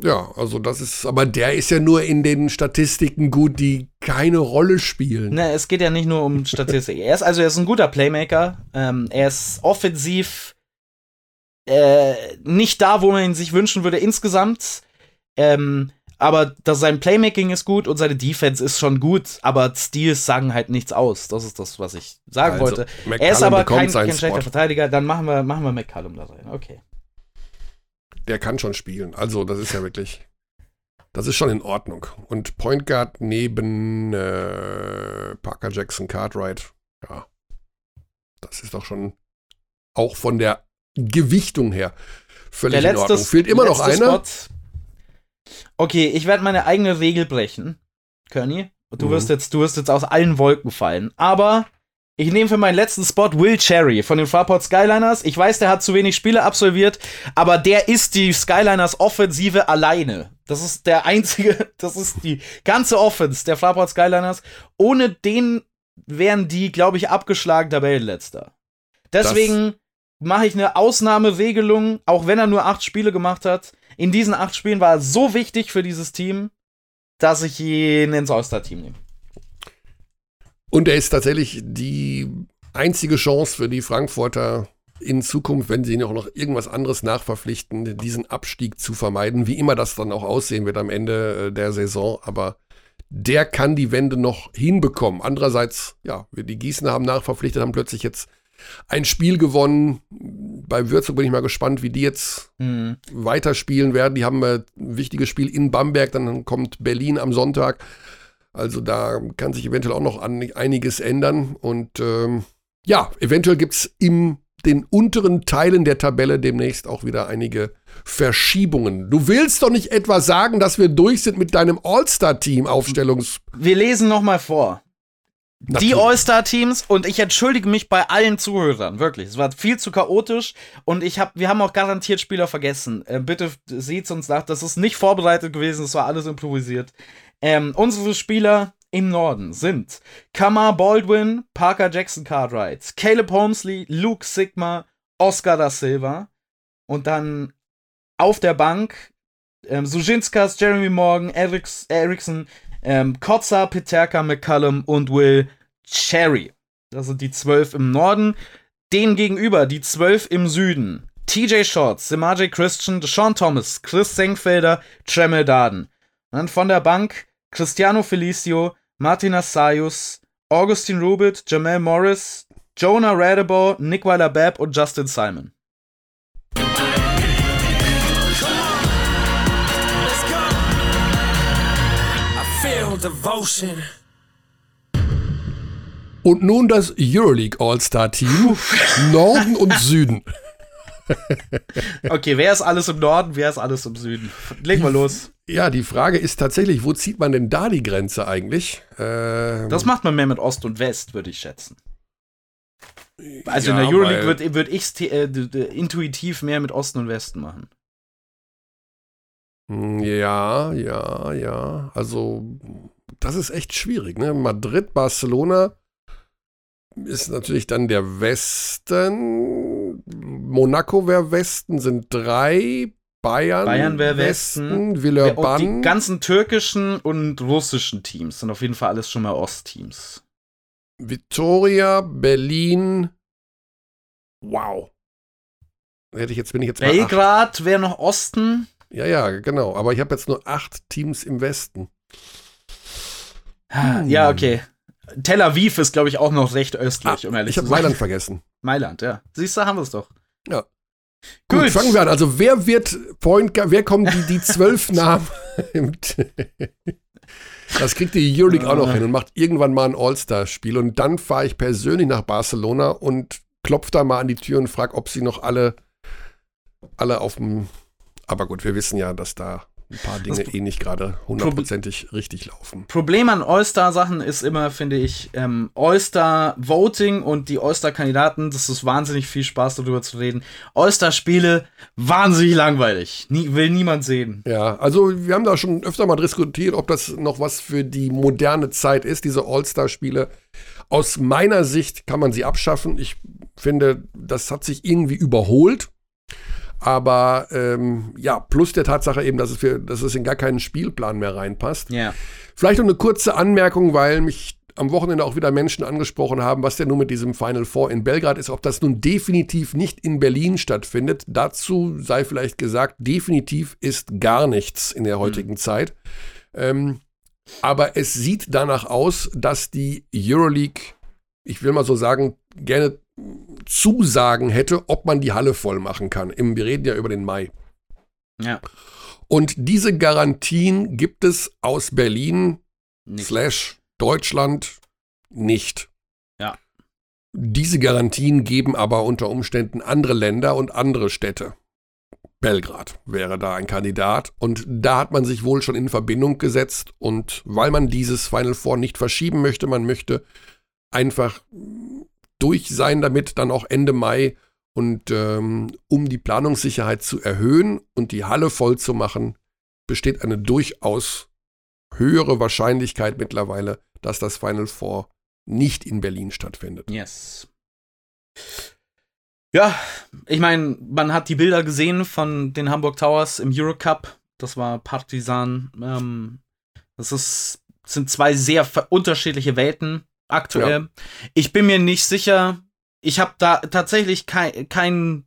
Ja, also das ist, aber der ist ja nur in den Statistiken gut, die keine Rolle spielen. Ne, es geht ja nicht nur um Statistiken. er ist also er ist ein guter Playmaker. Ähm, er ist offensiv äh, nicht da, wo man ihn sich wünschen würde insgesamt. Ähm, aber das, sein Playmaking ist gut und seine Defense ist schon gut, aber Steals sagen halt nichts aus. Das ist das, was ich sagen also, wollte. McCallum er ist aber kein, kein schlechter Verteidiger. Dann machen wir, machen wir McCallum da rein. Okay der kann schon spielen. Also, das ist ja wirklich. Das ist schon in Ordnung. Und Point Guard neben äh, Parker Jackson Cartwright, ja, das ist doch schon auch von der Gewichtung her völlig Der in Ordnung. letzte, Fehlt immer noch einer. Spot. Okay, ich werde meine eigene Regel brechen, Körny. Du Mhm. wirst jetzt, du wirst jetzt aus allen Wolken fallen. Aber ich nehme für meinen letzten Spot Will Cherry von den Fraport Skyliners. Ich weiß, der hat zu wenig Spiele absolviert, aber der ist die Skyliners Offensive alleine. Das ist der einzige, das ist die ganze Offense der Fraport Skyliners. Ohne den wären die, glaube ich, abgeschlagen Tabellenletzter. Deswegen mache ich eine Ausnahmeregelung, auch wenn er nur acht Spiele gemacht hat. In diesen acht Spielen war er so wichtig für dieses Team, dass ich ihn ins All-Star-Team nehme. Und er ist tatsächlich die einzige Chance für die Frankfurter in Zukunft, wenn sie noch irgendwas anderes nachverpflichten, diesen Abstieg zu vermeiden, wie immer das dann auch aussehen wird am Ende äh, der Saison. Aber der kann die Wende noch hinbekommen. Andererseits, ja, die Gießener haben nachverpflichtet, haben plötzlich jetzt ein Spiel gewonnen. Bei Würzburg bin ich mal gespannt, wie die jetzt Mhm. weiterspielen werden. Die haben äh, ein wichtiges Spiel in Bamberg, dann kommt Berlin am Sonntag. Also da kann sich eventuell auch noch einiges ändern. Und ähm, ja, eventuell gibt es in den unteren Teilen der Tabelle demnächst auch wieder einige Verschiebungen. Du willst doch nicht etwa sagen, dass wir durch sind mit deinem All-Star-Team Aufstellungs. Wir lesen noch mal vor. Die Natürlich. All-Star-Teams und ich entschuldige mich bei allen Zuhörern, wirklich. Es war viel zu chaotisch und ich hab, wir haben auch garantiert Spieler vergessen. Äh, bitte seht's uns nach, das ist nicht vorbereitet gewesen, das war alles improvisiert. Ähm, unsere Spieler im Norden sind Kamar Baldwin, Parker Jackson Cartwright, Caleb Holmesley, Luke Sigma, Oscar da Silva und dann auf der Bank ähm, Sujinskas, Jeremy Morgan, Eriks, Erickson, ähm, Kotza, Peterka, McCallum und Will Cherry. Das sind die zwölf im Norden. Denen gegenüber die zwölf im Süden. TJ Shorts, Semaje Christian, Deshaun Thomas, Chris Senkfelder, Tremel Darden. Und dann von der Bank Cristiano Felicio, Martin Assayus, Augustin Rubit, Jamel Morris, Jonah Radebo, Nick Weiler-Babb und Justin Simon. Und nun das Euroleague All-Star-Team. Norden und Süden. Okay, wer ist alles im Norden, wer ist alles im Süden? Legen wir los. Ja, die Frage ist tatsächlich, wo zieht man denn da die Grenze eigentlich? Ähm, Das macht man mehr mit Ost und West, würde ich schätzen. Also in ja, der Euroleague würde würd ich äh, intuitiv mehr mit Osten und Westen machen. Hm, Ja, ja, ja. Also, das ist echt schwierig. Ne? Madrid, Barcelona ist natürlich dann der Westen. Monaco wäre Westen, sind drei. Bayern, Bayern wär Westen. Die Villeurbanne. ganzen türkischen und russischen Teams sind auf jeden Fall alles schon mal Ostteams. Vitoria, Berlin. Wow. Hätte ich jetzt, bin ich jetzt. Belgrad wäre noch Osten. Ja, ja, genau. Aber ich habe jetzt nur acht Teams im Westen. Ja, okay. Tel Aviv ist, glaube ich, auch noch recht östlich, um ehrlich Ah, ich habe zu sein. Mailand vergessen. Mailand, ja. Siehst du, haben wir es doch. Ja. Gut, Gut. fangen wir an. Also wer wird Point Guard, wer kommen die, die zwölf Namen? das kriegt die Euroleague auch noch hin und macht irgendwann mal ein All-Star-Spiel. Und dann fahre ich persönlich nach Barcelona und klopfe da mal an die Tür und frage, ob sie noch alle, alle auf dem. Aber gut, wir wissen ja, dass da ein paar Dinge eh nicht gerade hundertprozentig richtig laufen. Problem an All-Star-Sachen ist immer, finde ich, ähm, All-Star-Voting und die All-Star-Kandidaten, das ist wahnsinnig viel Spaß, darüber zu reden. All-Star-Spiele, wahnsinnig langweilig. Nie, will niemand sehen. Ja, also wir haben da schon öfter mal diskutiert, ob das noch was für die moderne Zeit ist, diese All-Star-Spiele. Aus meiner Sicht kann man sie abschaffen. Ich finde, das hat sich irgendwie überholt. Aber ähm, ja, plus der Tatsache eben, dass es, für, dass es in gar keinen Spielplan mehr reinpasst. Ja. Vielleicht noch eine kurze Anmerkung, weil mich am Wochenende auch wieder Menschen angesprochen haben, was denn nun mit diesem Final Four in Belgrad ist, ob das nun definitiv nicht in Berlin stattfindet. Dazu sei vielleicht gesagt, definitiv ist gar nichts in der heutigen Zeit. Ähm, aber es sieht danach aus, dass die Euroleague, ich will mal so sagen, gerne Zusagen hätte, ob man die Halle voll machen kann. Im, wir reden ja über den Mai. Ja. Und diese Garantien gibt es aus Berlin Nicht. slash Deutschland nicht. Ja. Diese Garantien geben aber unter Umständen andere Länder und andere Städte. Belgrad wäre da ein Kandidat und da hat man sich wohl schon in Verbindung gesetzt und weil man dieses Final Four nicht verschieben möchte, man möchte einfach durch sein damit dann auch Ende Mai und ähm, um die Planungssicherheit zu erhöhen und die Halle voll zu machen, besteht eine durchaus höhere Wahrscheinlichkeit mittlerweile, dass das Final Four nicht in Berlin stattfindet. Yes. Ja, ich meine, man hat die Bilder gesehen von den Hamburg Towers im Eurocup. Das war Partisan. Ähm, das ist, sind zwei sehr unterschiedliche Welten aktuell. Ich bin mir nicht sicher. Ich habe da tatsächlich kein, kein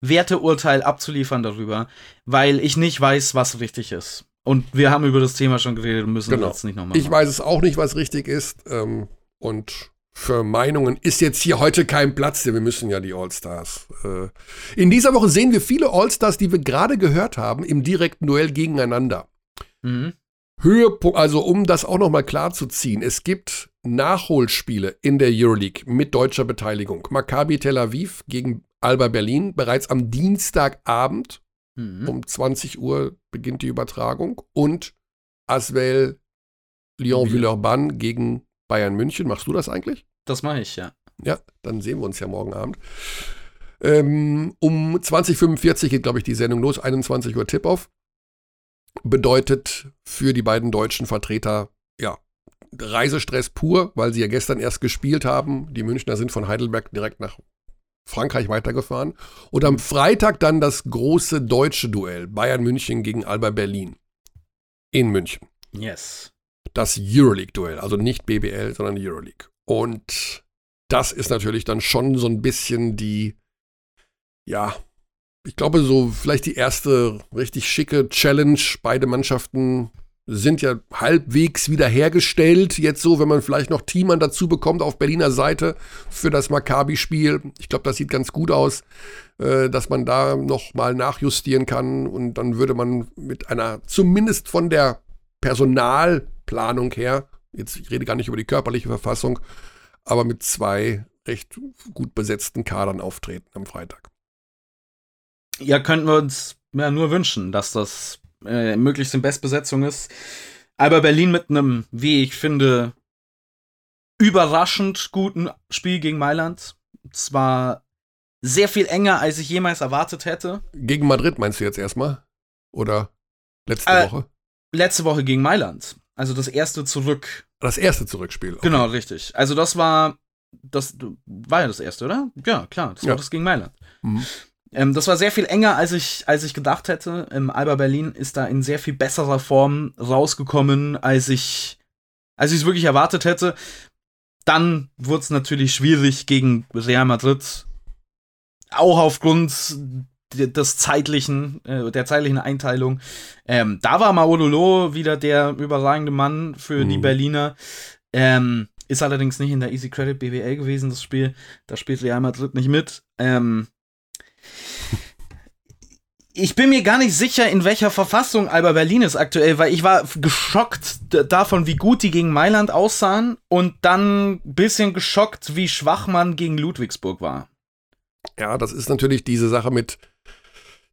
Werteurteil abzuliefern darüber, weil ich nicht weiß, was richtig ist. Und wir haben über das Thema schon geredet und müssen Genau. das jetzt nicht nochmal Ich weiß es auch nicht, was richtig ist. Ähm, und für Meinungen ist jetzt hier heute kein Platz, denn wir müssen ja die All-Stars. Äh, in dieser Woche sehen wir viele All-Stars, die wir gerade gehört haben, im direkten Duell gegeneinander. Mhm. Höhepunkt, also um das auch nochmal klar zu ziehen, es gibt Nachholspiele in der Euroleague mit deutscher Beteiligung. Maccabi Tel Aviv gegen Alba Berlin bereits am Dienstagabend Mhm. um 20 Uhr beginnt die Übertragung und Aswell Lyon Villeurbanne gegen Bayern München. Machst du das eigentlich? Das mache ich, ja. Ja, dann sehen wir uns ja morgen Abend. Ähm, um 20.45 geht, glaube ich, die Sendung los. 21 Uhr Tip-Off. Bedeutet für die beiden deutschen Vertreter, ja, Reisestress pur, weil sie ja gestern erst gespielt haben. Die Münchner sind von Heidelberg direkt nach Frankreich weitergefahren. Und am Freitag dann das große deutsche Duell. Bayern München gegen Alba Berlin. In München Yes. das Euroleague-Duell, also nicht BBL, sondern Euroleague. Und das ist natürlich dann schon so ein bisschen die, ja, ich glaube, so vielleicht die erste richtig schicke Challenge. Beide Mannschaften sind ja halbwegs wiederhergestellt. Jetzt so, wenn man vielleicht noch Thiemann dazu bekommt auf Berliner Seite für das Maccabi-Spiel. Ich glaube, das sieht ganz gut aus, äh, dass man da noch mal nachjustieren kann. Und dann würde man mit einer, zumindest von der Personalplanung her, jetzt ich rede gar nicht über die körperliche Verfassung, aber mit zwei recht gut besetzten Kadern auftreten am Freitag. Ja, könnten wir uns ja nur wünschen, dass das äh, möglichst in Bestbesetzung ist. Aber Berlin mit einem, wie ich finde, überraschend guten Spiel gegen Mailand. Es war sehr viel enger, als ich jemals erwartet hätte. Gegen Madrid meinst du jetzt erstmal? Oder letzte Äh, Woche? Letzte Woche gegen Mailand. Also das erste zurück. Das erste Zurückspiel. Okay. Genau, richtig. Also das war, das war ja das erste, oder? Ja, klar, das Ja. war das gegen Mailand. Mhm. Ähm, das war sehr viel enger, als ich, als ich gedacht hätte. Ähm, Alba Berlin ist da in sehr viel besserer Form rausgekommen, als ich, als ich es wirklich erwartet hätte. Dann wurde es natürlich schwierig gegen Real Madrid. Auch aufgrund de- des zeitlichen, äh, der zeitlichen Einteilung. Ähm, da war Maololo wieder der überragende Mann für die Mhm. Berliner. Ähm, ist allerdings nicht in der Easy Credit BWL gewesen, das Spiel. Da spielt Real Madrid nicht mit. Ähm, ich bin mir gar nicht sicher, in welcher Verfassung Alba Berlin ist aktuell, weil ich war geschockt davon, wie gut die gegen Mailand aussahen und dann ein bisschen geschockt, wie schwach man gegen Ludwigsburg war. Ja, das ist natürlich diese Sache mit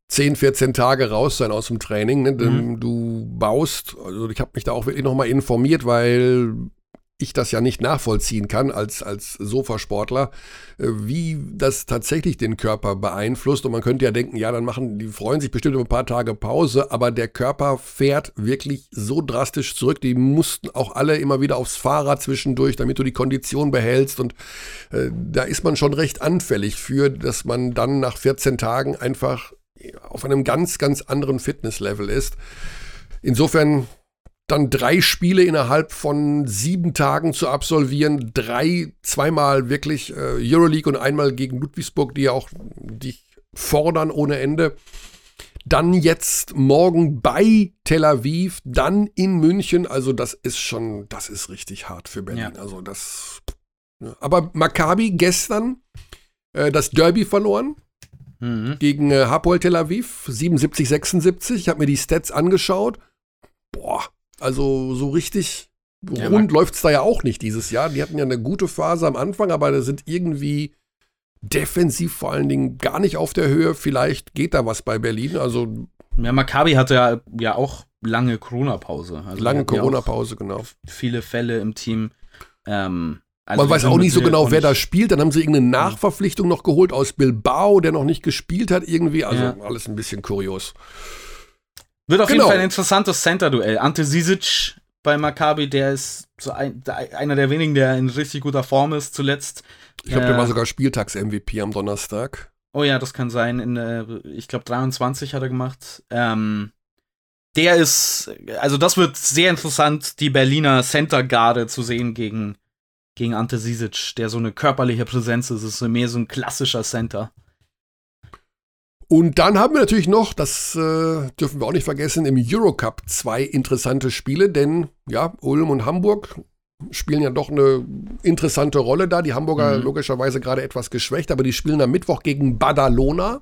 10, 14 Tage raus sein aus dem Training. Ne? Denn Du baust, also ich habe mich da auch wirklich nochmal informiert, weil ich das ja nicht nachvollziehen kann als, als Sofasportler, äh, wie das tatsächlich den Körper beeinflusst. Und man könnte ja denken, ja, dann machen, die freuen sich bestimmt über ein paar Tage Pause, aber der Körper fährt wirklich so drastisch zurück. Die mussten auch alle immer wieder aufs Fahrrad zwischendurch, damit du die Kondition behältst. Und äh, da ist man schon recht anfällig für, dass man dann nach 14 Tagen einfach auf einem ganz, ganz anderen Fitnesslevel ist. Insofern dann drei Spiele innerhalb von sieben Tagen zu absolvieren, drei, zweimal wirklich äh, Euroleague und einmal gegen Ludwigsburg, die ja auch dich fordern ohne Ende. Dann jetzt morgen bei Tel Aviv, dann in München. Also das ist schon, das ist richtig hart für Berlin. Ja. Also das. ja. Aber Maccabi gestern äh, das Derby verloren. mhm. gegen äh, Hapoel Tel Aviv, 77, 76. Ich habe mir die Stats angeschaut. Boah, also so richtig ja, rund läuft es da ja auch nicht dieses Jahr. Die hatten ja eine gute Phase am Anfang, aber da sind irgendwie defensiv vor allen Dingen gar nicht auf der Höhe. Vielleicht geht da was bei Berlin. Also ja, Maccabi hatte ja, ja auch lange Corona-Pause. Also lange Corona-Pause, genau. Viele Fälle im Team. Ähm, also Man weiß auch nicht so genau, wer da spielt. Dann haben sie irgendeine Nachverpflichtung noch geholt aus Bilbao, der noch nicht gespielt hat irgendwie. Also ja. alles ein bisschen kurios. Wird auf genau. jeden Fall ein interessantes Center-Duell. Ante Sisic bei Maccabi, der ist so ein, einer der wenigen, der in richtig guter Form ist zuletzt. Ich glaube, äh, der war sogar Spieltags-MVP am Donnerstag. Oh ja, das kann sein. In, äh, ich glaube, 23 hat er gemacht. Ähm, der ist, also das wird sehr interessant, die Berliner Center-Garde zu sehen gegen, gegen Ante Sisic, der so eine körperliche Präsenz ist. ist so mehr so ein klassischer Center. Und dann haben wir natürlich noch, das äh, dürfen wir auch nicht vergessen, im Eurocup zwei interessante Spiele, denn ja, Ulm und Hamburg spielen ja doch eine interessante Rolle da. Die Hamburger mhm. logischerweise gerade etwas geschwächt, aber die spielen am Mittwoch gegen Badalona.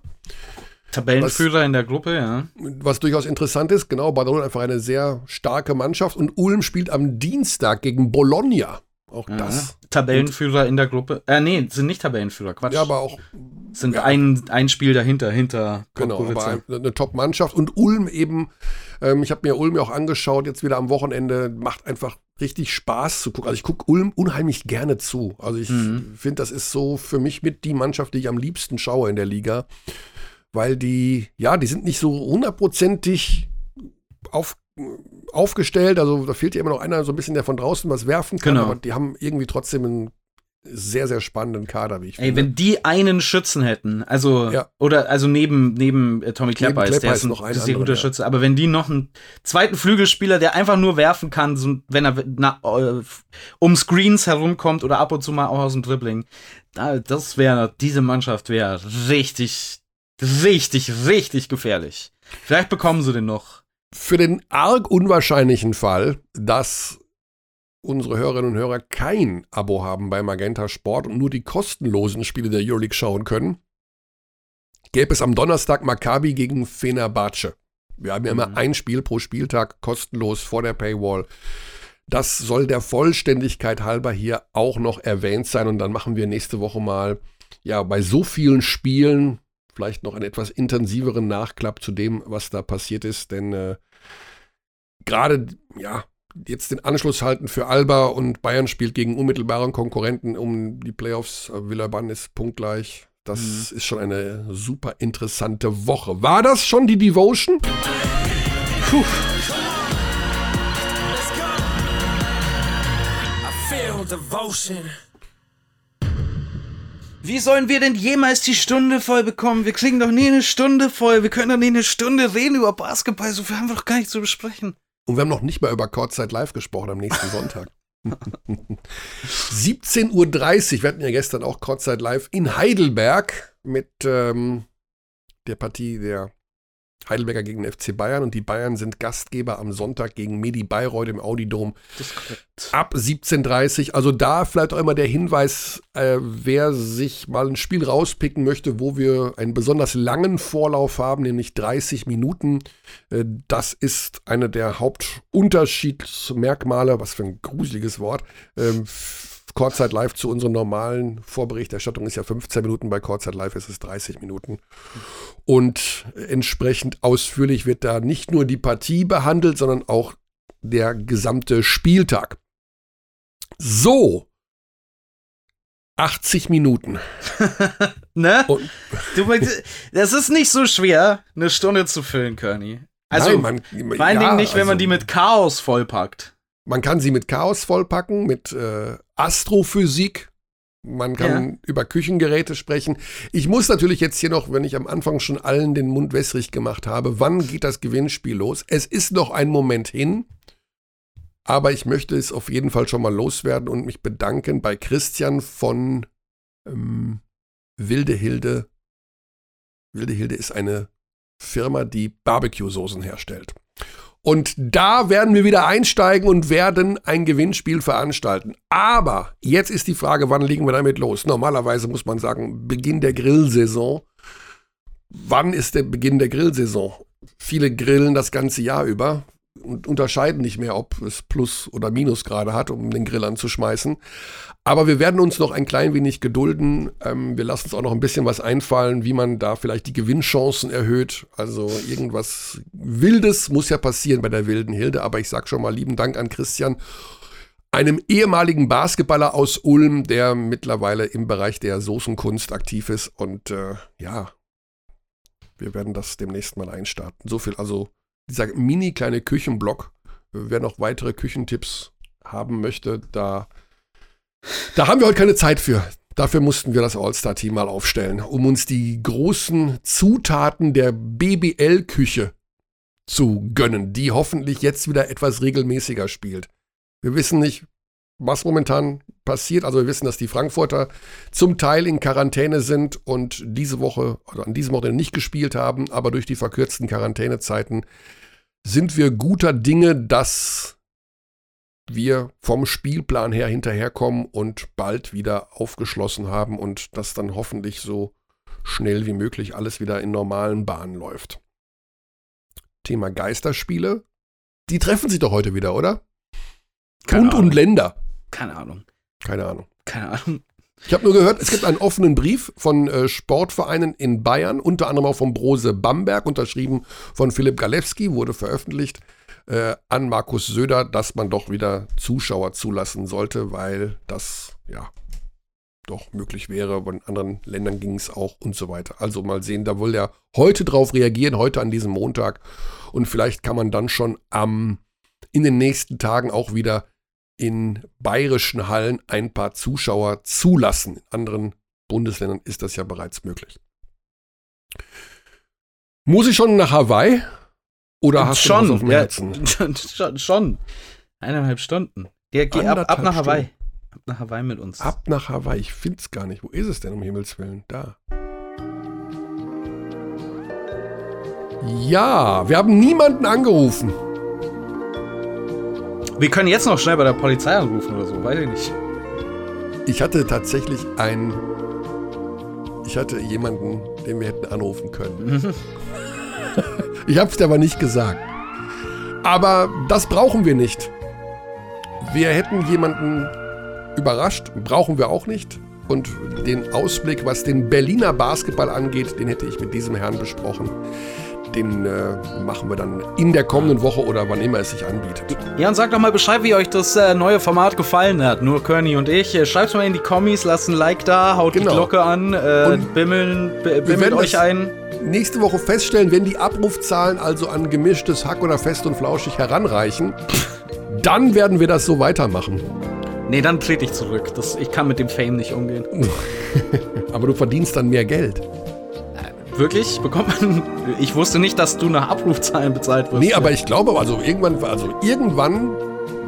Tabellenführer was, in der Gruppe, ja. Was durchaus interessant ist, genau, Badalona einfach eine sehr starke Mannschaft und Ulm spielt am Dienstag gegen Bologna. Auch ja. das. Tabellenführer in der Gruppe. Äh, nee, sind nicht Tabellenführer, Quatsch. Ja, aber auch. Sind ja, ein, ein Spiel dahinter, hinter. Genau, aber eine, eine Top-Mannschaft. Und Ulm eben, ähm, ich habe mir Ulm ja auch angeschaut, jetzt wieder am Wochenende, macht einfach richtig Spaß zu gucken. Also ich gucke Ulm unheimlich gerne zu. Also ich mhm. finde, das ist so für mich mit die Mannschaft, die ich am liebsten schaue in der Liga. Weil die, ja, die sind nicht so hundertprozentig auf aufgestellt. Also da fehlt ja immer noch einer so ein bisschen, der von draußen was werfen kann. Genau. Aber die haben irgendwie trotzdem einen sehr, sehr spannenden Kader, wie ich Ey, finde. wenn die einen Schützen hätten, also, ja. oder, also neben, neben äh, Tommy Klepper, ist, der ist ein noch sehr guter ja. Schütze, aber wenn die noch einen zweiten Flügelspieler, der einfach nur werfen kann, so, wenn er na, uh, um Screens herumkommt oder ab und zu mal auch aus dem Dribbling, das wäre, diese Mannschaft wäre richtig, richtig, richtig gefährlich. Vielleicht bekommen sie den noch. Für den arg unwahrscheinlichen Fall, dass unsere Hörerinnen und Hörer kein Abo haben bei Magenta Sport und nur die kostenlosen Spiele der Euroleague schauen können, gäbe es am Donnerstag Maccabi gegen Fenerbahce. Wir haben ja immer mhm. ein Spiel pro Spieltag kostenlos vor der Paywall. Das soll der Vollständigkeit halber hier auch noch erwähnt sein und dann machen wir nächste Woche mal ja bei so vielen Spielen vielleicht noch einen etwas intensiveren Nachklapp zu dem, was da passiert ist, denn äh, gerade, ja, jetzt den Anschluss halten für Alba und Bayern spielt gegen unmittelbaren Konkurrenten um die Playoffs. Villeurbanne ist punktgleich. Das mhm. ist schon eine super interessante Woche. War das schon die Devotion? Puh. Devotion. Wie sollen wir denn jemals die Stunde voll bekommen? Wir kriegen doch nie eine Stunde voll. Wir können doch nie eine Stunde reden über Basketball. So viel haben wir doch gar nicht zu besprechen. Und wir haben noch nicht mal über Kurzzeit live gesprochen am nächsten Sonntag. 17.30 Uhr, wir hatten ja gestern auch Kurzzeit live in Heidelberg mit ähm, der Partie der Heidelberger gegen den FC Bayern und die Bayern sind Gastgeber am Sonntag gegen Medi Bayreuth im Audidom. Ab 17.30 Also da vielleicht auch immer der Hinweis, äh, wer sich mal ein Spiel rauspicken möchte, wo wir einen besonders langen Vorlauf haben, nämlich 30 Minuten. Äh, das ist eine der Hauptunterschiedsmerkmale, was für ein gruseliges Wort, äh, Kurzzeit live zu unserer normalen Vorberichterstattung ist ja 15 Minuten, bei Kurzzeit live ist es 30 Minuten. Und entsprechend ausführlich wird da nicht nur die Partie behandelt, sondern auch der gesamte Spieltag. So. 80 Minuten. ne? Und du, das ist nicht so schwer, eine Stunde zu füllen, Kearney. Also, Nein, man, vor allen ja, Dingen nicht, wenn also, man die mit Chaos vollpackt. Man kann sie mit Chaos vollpacken, mit äh, Astrophysik. Man kann ja. über Küchengeräte sprechen. Ich muss natürlich jetzt hier noch, wenn ich am Anfang schon allen den Mund wässrig gemacht habe, wann geht das Gewinnspiel los? Es ist noch ein Moment hin, aber ich möchte es auf jeden Fall schon mal loswerden und mich bedanken bei Christian von ähm, Wilde Hilde. Wilde Hilde ist eine Firma, die Barbecue-Soßen herstellt. Und da werden wir wieder einsteigen und werden ein Gewinnspiel veranstalten. Aber jetzt ist die Frage, wann legen wir damit los? Normalerweise muss man sagen, Beginn der Grillsaison. wann ist der Beginn der Grillsaison? Viele grillen das ganze Jahr über und unterscheiden nicht mehr, ob es Plus- oder Minusgrade hat, um den Grill anzuschmeißen. Aber wir werden uns noch ein klein wenig gedulden. Ähm, wir lassen uns auch noch ein bisschen was einfallen, wie man da vielleicht die Gewinnchancen erhöht. Also irgendwas Wildes muss ja passieren bei der wilden Hilde. Aber ich sage schon mal lieben Dank an Christian, einem ehemaligen Basketballer aus Ulm, der mittlerweile im Bereich der Soßenkunst aktiv ist. Und äh, ja, wir werden das demnächst mal einstarten. So viel also dieser mini kleine Küchenblock. Wer noch weitere Küchentipps haben möchte, da, da haben wir heute keine Zeit für. Dafür mussten wir das All-Star-Team mal aufstellen, um uns die großen Zutaten der BBL-Küche zu gönnen, die hoffentlich jetzt wieder etwas regelmäßiger spielt. Wir wissen nicht, was momentan passiert. Also wir wissen, dass die Frankfurter zum Teil in Quarantäne sind und diese Woche oder an diesem Wochenende nicht gespielt haben, aber durch die verkürzten Quarantänezeiten sind wir guter Dinge, dass wir vom Spielplan her hinterherkommen und bald wieder aufgeschlossen haben und dass dann hoffentlich so schnell wie möglich alles wieder in normalen Bahnen läuft. Thema Geisterspiele. Die treffen sich doch heute wieder, oder? Keine Bund Ahnung. und Länder. Keine Ahnung. Keine Ahnung. Keine Ahnung. Ich habe nur gehört, es gibt einen offenen Brief von äh, Sportvereinen in Bayern, unter anderem auch vom Brose Bamberg, unterschrieben von Philipp Galewski, wurde veröffentlicht äh, an Markus Söder, dass man doch wieder Zuschauer zulassen sollte, weil das ja doch möglich wäre. Von anderen Ländern ging es auch und so weiter. Also mal sehen, da will er heute drauf reagieren, heute an diesem Montag. Und vielleicht kann man dann schon am in den nächsten Tagen auch wieder in bayerischen Hallen ein paar Zuschauer zulassen. In anderen Bundesländern ist das ja bereits möglich. Muss ich schon nach Hawaii? Oder hast du was auf dem ja, Herzen? schon, schon, schon. Eineinhalb Stunden. Der geht ab, ab nach Hawaii. Stunden. Ab nach Hawaii mit uns. Ab nach Hawaii. Ich finde es gar nicht. Wo ist es denn, um Himmels Willen? Da. Ja, wir haben niemanden angerufen. Wir können jetzt noch schnell bei der Polizei anrufen oder so, weiß ich nicht. Ich hatte tatsächlich einen. Ich hatte jemanden, den wir hätten anrufen können. ich habe es dir aber nicht gesagt. Aber das brauchen wir nicht. Wir hätten jemanden überrascht, brauchen wir auch nicht. Und den Ausblick, was den Berliner Basketball angeht, den hätte ich mit diesem Herrn besprochen. Den äh, machen wir dann in der kommenden Woche oder wann immer es sich anbietet. Ja, und sagt doch mal Bescheid, wie euch das äh, neue Format gefallen hat. Nur Körny und ich. Äh, Schreibt's mal in die Kommis, lasst ein Like da, haut Genau. die Glocke an, äh, bimmeln, bi- bimmelt werden euch ein. nächste Woche feststellen, wenn die Abrufzahlen also an gemischtes Hack oder fest und flauschig heranreichen, dann werden wir das so weitermachen. Nee, dann trete ich zurück. Das, ich kann mit dem Fame nicht umgehen. Aber du verdienst dann mehr Geld. Wirklich? Bekommt man. Ich wusste nicht, dass du nach Abrufzahlen bezahlt wirst. Nee, aber ich glaube, also irgendwann, also irgendwann,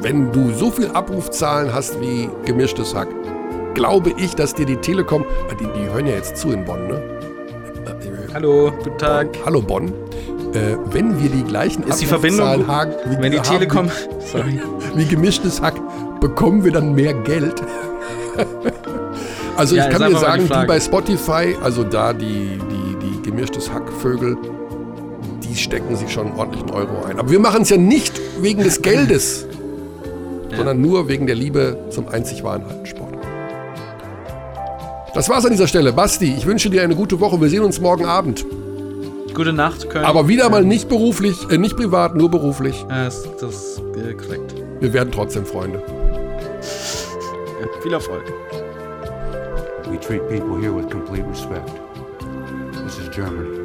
wenn du so viel Abrufzahlen hast wie gemischtes Hack, glaube ich, dass dir die Telekom, ah, die, die hören ja jetzt zu in Bonn, ne? Hallo, guten Tag. Hallo Bonn. Äh, wenn wir die gleichen Ist die Verbindung haben, wie, Wenn die haben Telekom. Sorry. wie, gemischtes Hack, bekommen wir dann mehr Geld? also Ja, ich kann dir sagen, die bei Spotify, also da die, die gemischtes Hackvögel, die stecken sich schon ordentlich einen Euro ein. Aber wir machen es ja nicht wegen des Geldes, sondern nur wegen der Liebe zum einzig wahren Hallensport. Das war's an dieser Stelle. Basti, ich wünsche dir eine gute Woche. Wir sehen uns morgen Abend. Gute Nacht, Körny. Aber wieder mal nicht beruflich, äh, nicht privat, nur beruflich. Ja, das, das ist äh, korrekt. Wir werden trotzdem Freunde. Ja, viel Erfolg. We treat people here with complete respect. German.